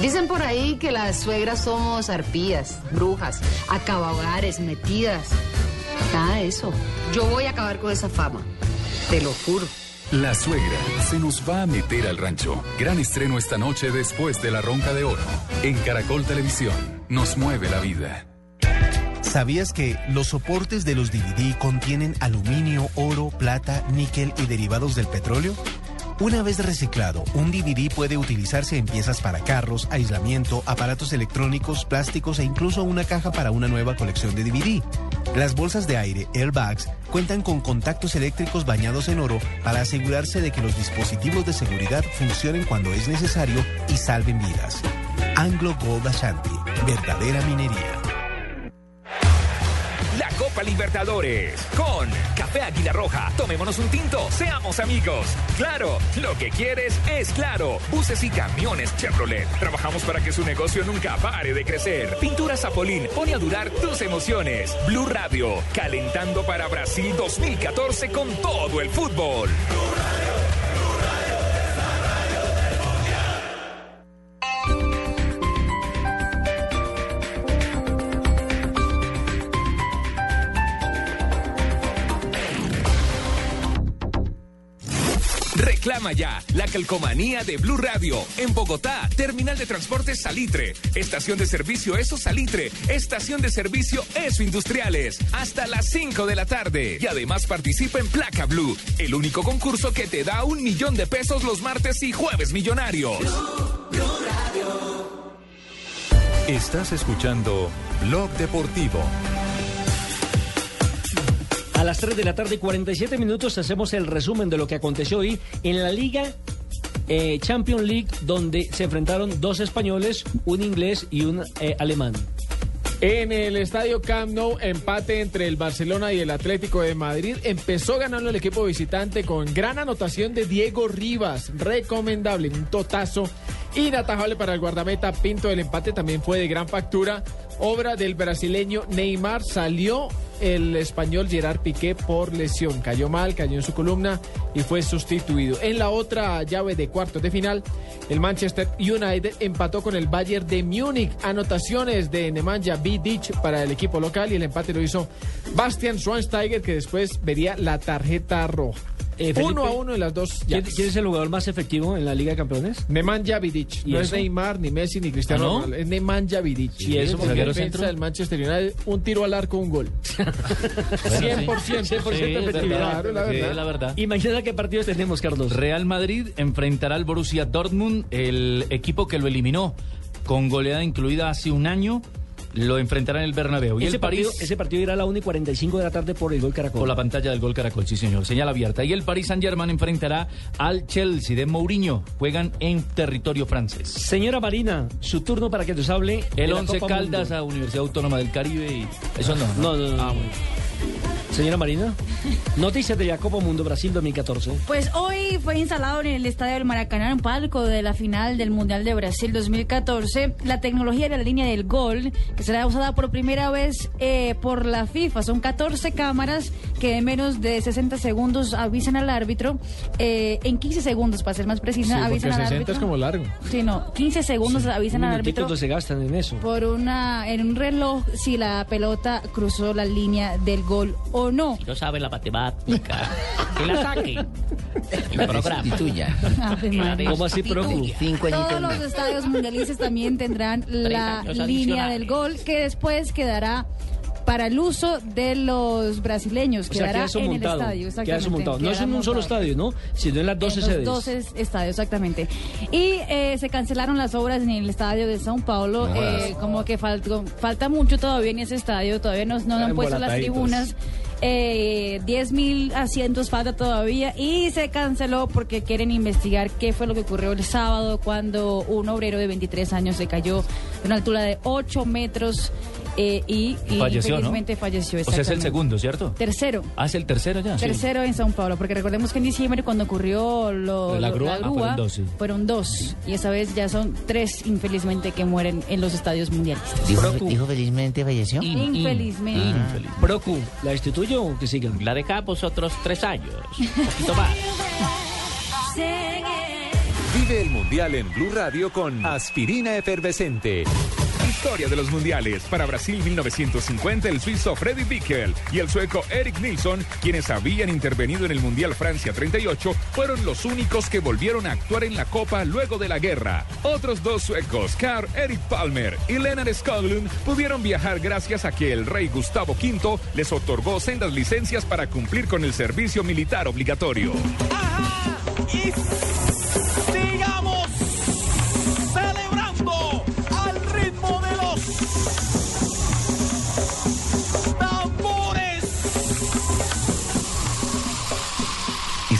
Dicen por ahí que las suegras somos arpías, brujas, acabahogares, metidas. Nada de eso. Yo voy a acabar con esa fama. Te lo juro. La suegra se nos va a meter al rancho. Gran estreno esta noche después de la ronca de oro. En Caracol Televisión, nos mueve la vida. ¿Sabías que los soportes de los DVD contienen aluminio, oro, plata, níquel y derivados del petróleo? Una vez reciclado, un DVD puede utilizarse en piezas para carros, aislamiento, aparatos electrónicos, plásticos e incluso una caja para una nueva colección de DVD. Las bolsas de aire, airbags, cuentan con contactos eléctricos bañados en oro para asegurarse de que los dispositivos de seguridad funcionen cuando es necesario y salven vidas. Anglo Gold Ashanti, verdadera minería. Copa Libertadores con Café Águila Roja. Tomémonos un tinto, seamos amigos. Claro, lo que quieres es claro. Buses y camiones Chevrolet. Trabajamos para que su negocio nunca pare de crecer. Pintura Zapolín pone a durar tus emociones. Blue Radio, calentando para Brasil 2014 con todo el fútbol. Reclama ya la calcomanía de Blue Radio en Bogotá, Terminal de Transportes Salitre, Estación de Servicio Eso Salitre, Estación de Servicio Eso Industriales, hasta las 5 de la tarde. Y además participa en Placa Blue, el único concurso que te da un millón de pesos los martes y jueves millonarios. Estás escuchando Blog Deportivo. Las 3 de la tarde, 47 minutos, hacemos el resumen de lo que aconteció hoy en la Liga eh, Champions League, donde se enfrentaron dos españoles, un inglés y un eh, alemán. En el estadio Camp Nou, empate entre el Barcelona y el Atlético de Madrid. Empezó ganando el equipo visitante con gran anotación de Diego Rivas. Recomendable, un totazo inatajable para el guardameta. Pinto del empate también fue de gran factura. Obra del brasileño Neymar. Salió el español Gerard Piqué por lesión. Cayó mal, cayó en su columna y fue sustituido. En la otra llave de cuartos de final, el Manchester United empató con el Bayern de Múnich. Anotaciones de Nemanja Vidic para el equipo local y el empate lo hizo Bastian Schweinsteiger que después vería la tarjeta roja. Eh, uno a uno en las dos. ¿Quién, es el jugador más efectivo en la Liga de Campeones? Nemanja Vidic. ¿Y No es? Neymar, ni Messi, ni Cristiano ¿Ah, no? Ronaldo. Es Nemanja Vidic. ¿Y eso? El ¿Zaguero defensa centro? del Manchester United, un tiro al arco, un gol. 100%. 100% efectividad. La verdad. la verdad. ¿Y mañana qué partidos tenemos, Carlos? Real Madrid enfrentará al Borussia Dortmund, el equipo que lo eliminó con goleada incluida hace un año. Lo enfrentará en el Bernabéu. Y Ese el París partido, ese partido irá a la 1 y 45 de la tarde por el gol Caracol. por la pantalla del gol Caracol, sí señor, señal abierta. Y el Paris Saint-Germain enfrentará al Chelsea de Mourinho. Juegan en territorio francés. Señora Marina, su turno para que nos hable. El la 11 Copa Caldas Mundo. a Universidad Autónoma del Caribe y eso no. No, no, no. Ah, bueno. Señora Marina, noticias de la Copa Mundo Brasil 2014. Pues hoy fue instalado en el Estadio del Maracaná, un palco de la final del Mundial de Brasil 2014, la tecnología de la línea del gol, que será usada por primera vez eh, por la FIFA. Son 14 cámaras que en menos de 60 segundos avisan al árbitro, eh, en 15 segundos, para ser más Sí, precisa, porque avisan al 60 árbitro. es como largo. Sí, no, 15 segundos avisan al árbitro se gastan en eso. por una en un reloj si la pelota cruzó la línea del gol o no. No sabe la matemática. Que la saquen. El programa. Que la María. ¿Cómo así, destituya. Cinco Todos los estadios mundialistas también tendrán la línea del gol que después quedará para el uso de los brasileños. O sea, quedará en montado. el estadio. Queda montado. No es en un solo estadio, ¿no? Sino en las 12 en sedes. los 12 estadios, exactamente. Y eh, se cancelaron las obras en el estadio de Sao Paulo. No eh, como que faltó- falta mucho todavía en ese estadio. Todavía no, no han puesto las tribunas. Eh, 10 mil asientos falta todavía y se canceló porque quieren investigar qué fue lo que ocurrió el sábado cuando un obrero de 23 años se cayó de una altura de 8 metros eh, y, y Falleció, ¿no? infelizmente falleció. O sea, es el segundo, ¿cierto? Tercero. Ah, es el tercero ya. Tercero en Sao Paulo, porque recordemos que en diciembre cuando ocurrió lo, ¿La grúa? Ah, fueron dos, sí. fueron dos. y esa vez ya son tres infelizmente que mueren en los estadios mundialistas. Dijo, dijo felizmente falleció. Infelizmente. Ah. Procu, ¿la destituyo o que sigan? La dejamos otros tres años. Un poquito más. Vive el Mundial en Blue Radio con Aspirina Efervescente. Historia de los mundiales. Para Brasil 1950, el suizo Freddy Bickel y el sueco Eric Nilsson, quienes habían intervenido en el Mundial Francia 38, fueron los únicos que volvieron a actuar en la Copa luego de la guerra. Otros dos suecos, Carl Eric Palmer y Lennart Skoglund, pudieron viajar gracias a que el rey Gustavo V les otorgó sendas licencias para cumplir con el servicio militar obligatorio.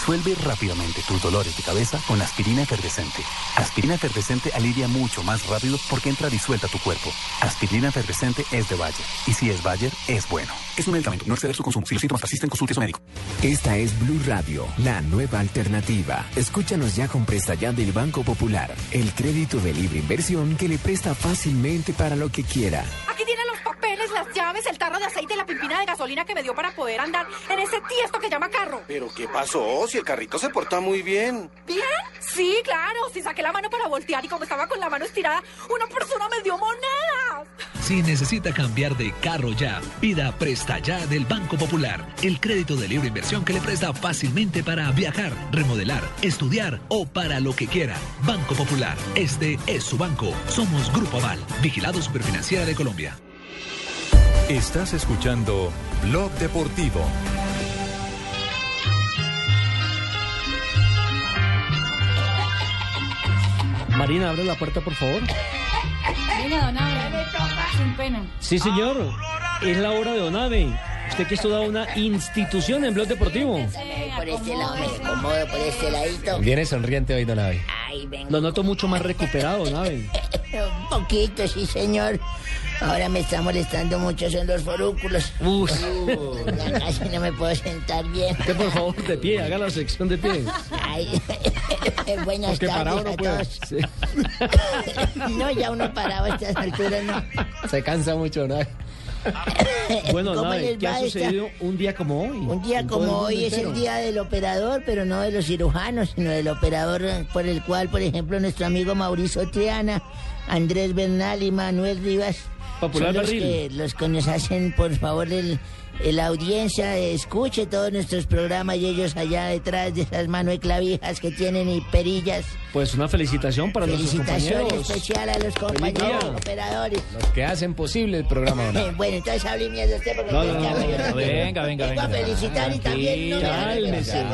Disuelve rápidamente tus dolores de cabeza con aspirina efervescente. Aspirina efervescente alivia mucho más rápido porque entra disuelta a tu cuerpo. Aspirina efervescente es de Bayer. Y si es Bayer, es bueno. Es un medicamento. No exceder su consumo. Si los síntomas persisten, consulte a su médico. Esta es Blue Radio, la nueva alternativa. Escúchanos ya con Presta Ya del Banco Popular, el crédito de libre inversión que le presta fácilmente para lo que quiera. Aquí tienen los papeles, las llaves, el tarro de aceite y la pimpina de gasolina que me dio para poder andar en ese tiesto que llama carro. ¿Pero qué pasó? Si el carrito se porta muy bien. ¿Bien? Sí, claro. Si saqué la mano para voltear y como estaba con la mano estirada, una persona me dio monedas. Si necesita cambiar de carro ya, pida Presta Ya del Banco Popular, el crédito de libre inversión que le presta fácilmente para viajar, remodelar, estudiar o para lo que quiera. Banco Popular, este es su banco. Somos Grupo Aval, vigilado Superfinanciera de Colombia. Estás escuchando Blog Deportivo. Marina, abre la puerta, por favor. Venga, don Abe. Sin pena. Sí, señor. Es la hora de Donave. Usted que ha estudiado una institución en Blog Deportivo. Por este lado me acomodo, por este ladito. Viene sonriente hoy, Don Abe. Ay, venga. Lo noto mucho más recuperado, Donave. Un poquito, sí, señor. Ahora me está molestando mucho son los forúnculos. Uf. Ya casi no me puedo sentar bien. Usted, por favor, de pie, haga la sección de pie. Ay, buenas Porque tardes no a todos. Sí. No, ya uno parado a estas alturas, no. Se cansa mucho, Abe. Bueno, ¿Cómo Nave, ¿qué ha esta- sucedido un día como hoy? Un día como hoy es entero. el día del operador, pero no de los cirujanos, sino del operador por el cual, por ejemplo, nuestro amigo Mauricio Triana, Andrés Bernal y Manuel Rivas Popular los Barril. que, los que nos hacen, por favor, el, el audiencia escuche todos nuestros programas y ellos allá detrás de esas manos de clavijas que tienen y perillas. Pues una felicitación para nuestros Felicitación compañeros. especial a los compañeros operadores. Los que hacen posible el programa, Abe. Bueno, entonces hable mierda usted porque No, usted no, no, no, no, venga, venga, vengo a venga. felicitar y también no Cálmese.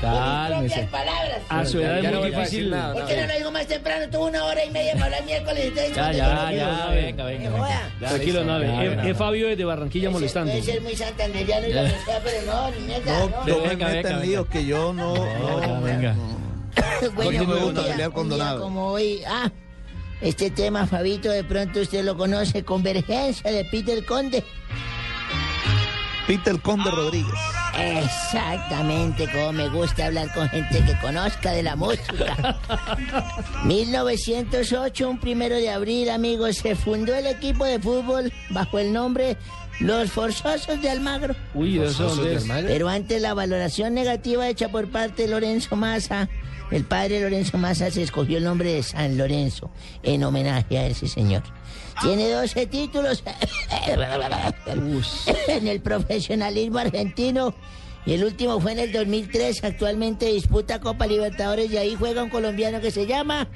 Cálmese. palabras. A su edad es no muy difícil. nada, ¿Por qué no lo digo más temprano? Tuve una hora y media para hablar miércoles. Entonces, Ya, ¿dónde ya, ya, venga, venga, venga. Tranquilo. Ya, Es- Fabio desde Barranquilla molestando. Puede ser muy santanderiano y lo que sea, pero no, ni mierda. No, no. no me Venga, venga, que yo no... no, venga. Bueno, no me gusta día- pelear con Donado. como hoy, ah, este tema, Fabito, de pronto usted lo conoce, Convergencia de Peter Conde. Peter Conde Rodríguez. Exactamente, como me gusta hablar con gente que conozca de la música. 1908, un primero de abril, amigos, se fundó el equipo de fútbol bajo el nombre Los Forzosos de Almagro. Uy, ¿eso dónde es? Pero antes la valoración negativa hecha por parte de Lorenzo Massa, el padre Lorenzo Massa se escogió el nombre de San Lorenzo en homenaje a ese señor. Tiene 12 títulos en el profesionalismo argentino y el último fue en el 2003. Actualmente disputa Copa Libertadores y ahí juega un colombiano que se llama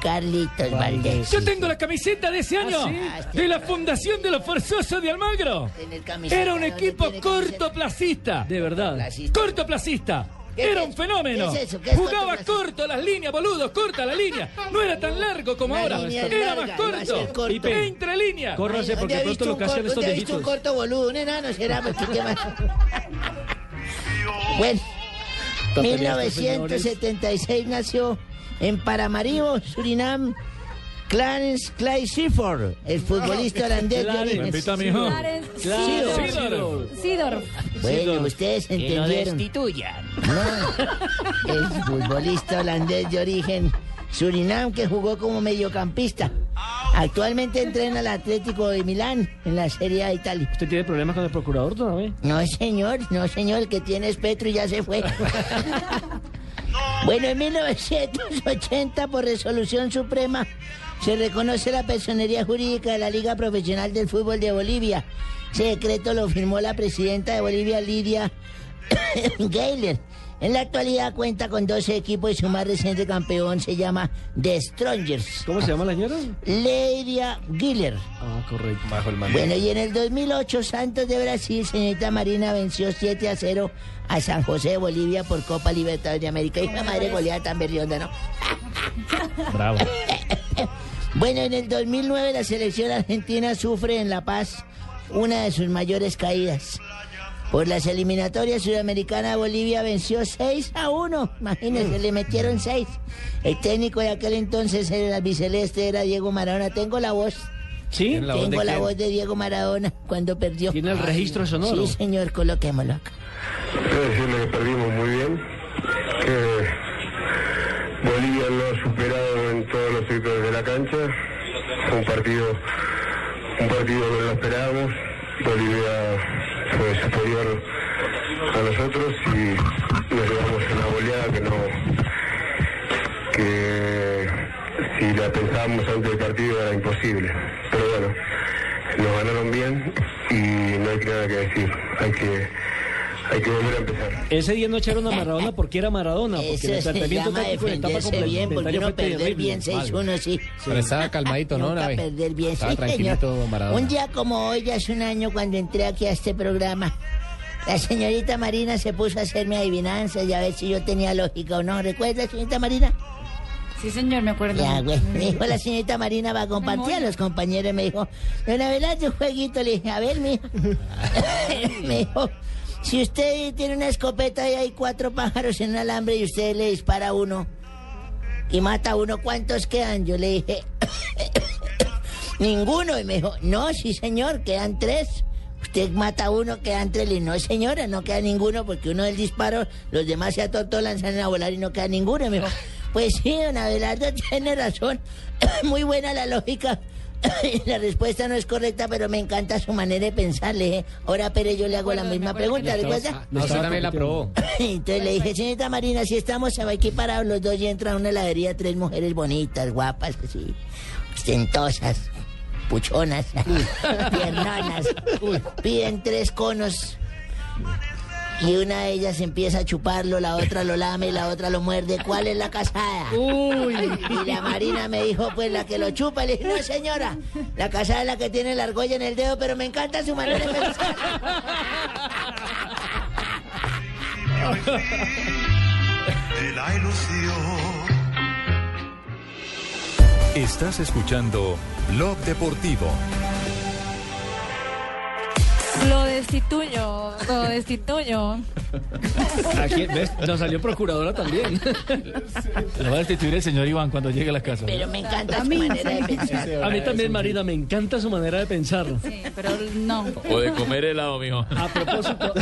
Carlitos Valdés. Yo tengo la camiseta de ese año, de la Fundación de los Forzosos de Almagro. Era un ¿dónde equipo cortoplacista. De verdad. Cortoplacista. ¿Qué Era es un fenómeno. ¿Qué es eso? ¿Qué es Jugaba corto las líneas, boludo, corta la línea. No era tan largo como ahora. línea Era larga, más iba a corto. ser corto. Y entre líneas. Córrase ¿Dónde porque ha pronto visto lo un que hacen cor- estos dónde ha visto un corto boludo? Un enano será, qué más. Bueno, Tonterías, pues, 1976 nació en Paramaribo, Surinam, Clarence Clay Seaford, el futbolista holandés de Clarence. origen. Clarence Clarence Seedorf. Seedorf. Bueno, ustedes Que lo entendieron. destituyan. No, el futbolista holandés de origen Surinam que jugó como mediocampista. Actualmente entrena al Atlético de Milán en la Serie A de Italia. ¿Usted tiene problemas con el procurador todavía? No, señor, no, señor, el que tiene es Petro y ya se fue. bueno, en 1980, por resolución suprema, se reconoce la personería jurídica de la Liga Profesional del Fútbol de Bolivia. Ese decreto lo firmó la presidenta de Bolivia, Lidia Gayler. En la actualidad cuenta con 12 equipos y su más reciente campeón se llama The Strongers. ¿Cómo se llama la señora? Leiria Giller. Ah, correcto. Bajo el mando. Bueno, y en el 2008 Santos de Brasil, señorita Marina venció 7 a 0 a San José de Bolivia por Copa Libertadores de América. Y la madre goleada tan berrionda, ¿no? Bravo. Bueno, en el 2009 la selección argentina sufre en La Paz una de sus mayores caídas. Por las eliminatorias sudamericanas, Bolivia venció 6 a 1. Imagínense, le metieron 6. El técnico de aquel entonces era el albiceleste, era Diego Maradona. Tengo la voz. ¿Sí? ¿Tiene la voz Tengo de la quién? voz de Diego Maradona cuando perdió. ¿Tiene el registro sonoro? Sí, señor, coloquémoslo acá. Quiero decirle que perdimos muy bien, que Bolivia lo ha superado en todos los sectores de la cancha. Un partido, un partido que no lo esperábamos. Bolivia fue superior a nosotros y nos llevamos una goleada que no, que si la pensábamos antes del partido era imposible. Pero bueno, nos ganaron bien y no hay nada que decir. Hay que hay que volver a empezar. Ese día no echaron a Maradona porque era Maradona, porque Eso el llama táctico en etapa bien, porque fue perder bien 6-1, sí. Pero estaba calmadito, ¿no? Nunca perder bien, Estaba sí, tranquilito señor. Maradona. Un día como hoy, ya hace un año, cuando entré aquí a este programa, la señorita Marina se puso a hacerme adivinanzas y a ver si yo tenía lógica o no. ¿Recuerda, señorita Marina? Sí, señor, me acuerdo. Ya, güey. Me dijo la señorita Marina va a compartir a los compañeros. Me dijo, don Abelardo, un jueguito. Le dije, a ver, mija. me dijo, si usted tiene una escopeta y hay cuatro pájaros en un alambre y usted le dispara uno y mata a uno, ¿cuántos quedan? Yo le dije, ninguno. Y me dijo, no, sí, señor, quedan tres. Usted mata a uno, quedan tres. Dije, no, señora, no queda ninguno porque uno del disparo, los demás se atotolan, salen a volar y no queda ninguno. Y me dijo, pues sí, don Abelardo tiene razón. Muy buena la lógica. La respuesta no es correcta, pero me encanta su manera de pensar. Le dije, ahora Pérez, yo le hago la misma pregunta, ¿recuerda? No, usted también la probó. Entonces le dije, señorita Marina, si estamos aquí parados los dos y entra a una heladería tres mujeres bonitas, guapas, así, ostentosas, puchonas, piernonas, piden tres conos y una de ellas empieza a chuparlo, la otra lo lame y la otra lo muerde. ¿Cuál es la casada? Uy. Y la Marina me dijo, pues la que lo chupa. Le dije, no señora, la casada es la que tiene la argolla en el dedo, pero me encanta su manera de pensar. de la ilusión. Estás escuchando Blog Deportivo. Lo destituyo, lo destituyo. Aquí, ¿ves? Nos salió procuradora también. Lo va a destituir el señor Iván cuando llegue a la casa. Pero me encanta A su mí, manera de pensar. A mí también, Marina, me encanta su manera de pensar. Sí, pero no. O de comer helado, mijo. A propósito,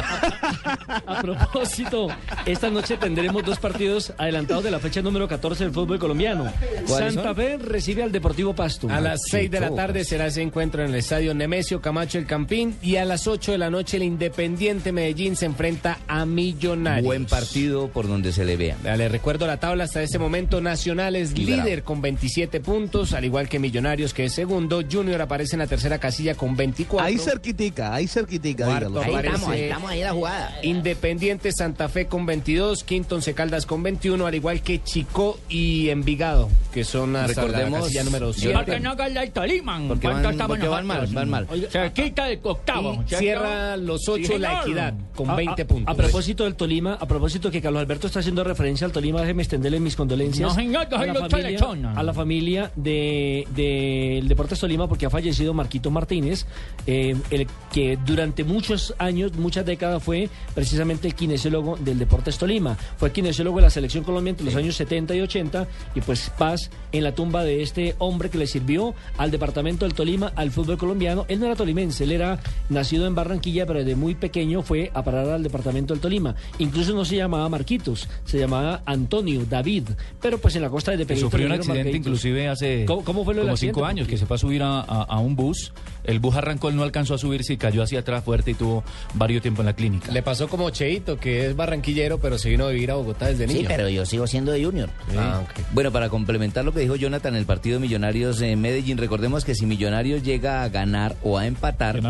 a, a propósito, esta noche tendremos dos partidos adelantados de la fecha número 14 del fútbol colombiano. ¿Cuáles Santa? Fe recibe al Deportivo Pasto. A las 6 de la tarde será ese encuentro en el estadio Nemesio Camacho El Campín y a las 8 de la noche el Independiente Medellín se enfrenta a Millonarios. Buen partido por donde se le vea. Le recuerdo la tabla hasta este momento. Nacional es líder con 27 puntos, al igual que Millonarios que es segundo. Junior aparece en la tercera casilla con 24. Ahí cerquitica, ahí cerquitica, Cuarto dígalo. Ahí aparece estamos, ahí estamos ahí en la jugada. Independiente Santa Fe con 22, Quinto Once Caldas con 21, al igual que Chico y Envigado, que son hasta Recordemos- la casilla número Yo- 7. Porque no gana el Tolima. Porque ¿Cuánto van- porque van mal, van mal. Se quita el octavo. Cierra los 8 Sí, la equidad con A- 20 a- puntos. A propósito del Tolima, a propósito que Carlos Alberto está haciendo referencia al Tolima, déjeme extenderle mis condolencias No, señor, yo a, la familia, a la familia de, del Deportes Tolima porque ha fallecido Marquito Martínez, eh, el que durante muchos años, muchas décadas fue precisamente el kinesiólogo del Deportes Tolima. Fue kinesiólogo de la selección colombiana entre los años 70 y 80 y pues paz en la tumba de este hombre que le sirvió al departamento del Tolima, al fútbol colombiano. Él no era tolimense, él era nacido en Barranquilla, pero desde muy pequeño fue a parar al departamento del Tolima. Incluso no se llamaba Marquitos, se llamaba Antonio, David, pero pues en la costa de Pequeño sufrió un accidente Marquitos. inclusive hace ¿Cómo- cómo fue lo como cinco años, que se fue a subir a, a- a un bus. El bus arrancó, él no alcanzó a subirse y cayó hacia atrás fuerte y tuvo varios tiempo en la clínica. Le pasó como Cheito, que es barranquillero, pero se vino a vivir a Bogotá desde Sí, niño. pero yo sigo siendo de Junior. Ah, ok. Bueno, para complementar lo que dijo Jonathan, el partido Millonarios en Medellín, recordemos que si Millonarios llega a ganar o a empatar,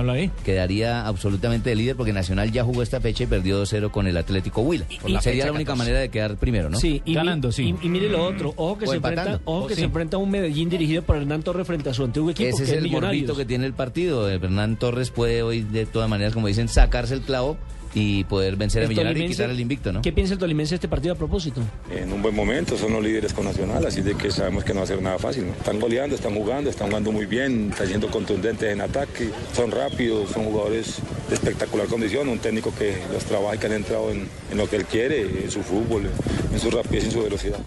quedaría absolutamente de líder porque Nacional ya jugó esta fecha y perdió 2-0 con el Atlético Huila. Y- Sería la única manera de quedar primero, ¿no? Sí, y mi- Y, y mire lo otro, ojo que, O se empatando. enfrenta, ojo que sí. se enfrenta a un Medellín dirigido por Hernán Torres frente a su antiguo equipo, Ese que es el morbito que tiene el partido. El Hernán Torres puede hoy, de todas maneras, como dicen, sacarse el clavo y poder vencer a Millonarios y quitar el invicto, ¿no? ¿Qué piensa el tolimense de este partido a propósito? en un buen momento, son los líderes con Nacional, así de que sabemos que no va a ser nada fácil. ¿no? Están goleando, están jugando, están jugando muy bien, están siendo contundentes en ataque, son rápidos, son jugadores de espectacular condición, un técnico que los trabaja y que han entrado en, en lo que él quiere, en su fútbol, en su rapidez y en su velocidad.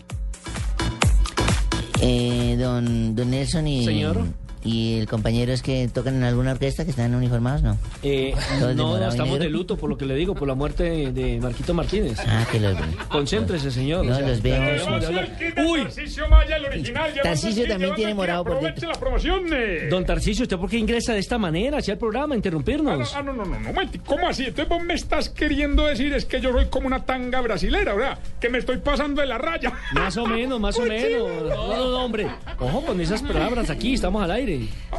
Eh, don, don Nelson y, Señor. Y el compañero es que tocan en alguna orquesta que están uniformados, ¿no? Eh, de no, y estamos de luto por lo que le digo, por la muerte de, de Marquito Martínez. Ah, que los Concéntrese, señor. No, o sea, los veo. de. Uy. Tarcisio Maya, el original. Tarcisio también tiene morado por Aproveche la promoción. eh. Don Tarcisio, ¿usted por qué ingresa de esta manera hacia el programa, a interrumpirnos? Ah, no, no, no, no, momenti, ¿cómo así? Entonces vos me estás queriendo decir es que yo soy como una tanga brasilera, ¿verdad? Que me estoy pasando de la raya. Más o menos, más o menos. No, no, no, hombre. Ojo con esas palabras aquí, estamos al aire.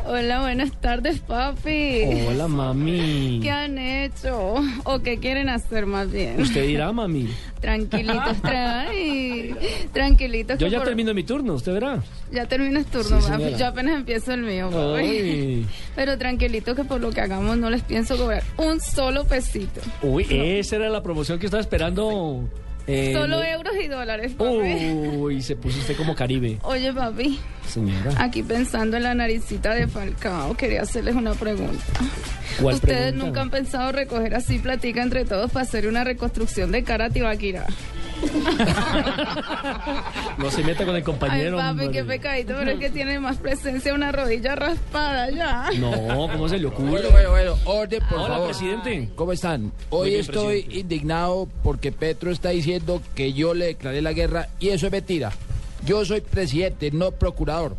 Hola, buenas tardes, papi. Hola, mami. ¿Qué han hecho? ¿O qué quieren hacer más bien? Usted dirá, mami. Tranquilitos, trae. Tranquilitos. Yo ya por- termino mi turno, usted verá. Ya terminas turno, Sí, papi. Yo apenas empiezo el mío, papi. Ay. Pero tranquilito que por lo que hagamos no les pienso cobrar un solo pesito. Uy, esa era la promoción que estaba esperando. Eh, Solo no- euros y dólares, papi. Uy, se puso usted como Caribe, Oye, papi, señora. aquí pensando en la naricita de Falcao, quería hacerles una pregunta. ¿Cuál ¿Ustedes pregunta? nunca han pensado recoger así platica entre todos para hacer una reconstrucción de cara a Tibaquira? No se meta con el Ay, compañero. papi, hombre. qué pecadito, pero es que tiene más presencia una rodilla raspada ya. No, ¿cómo se le ocurre? Bueno, bueno, bueno, orden, por Hola, favor. presidente. ¿Cómo están? Hoy bien, estoy presidente. indignado porque Petro está diciendo que yo le declaré la guerra y eso es mentira. Yo soy presidente, no procurador.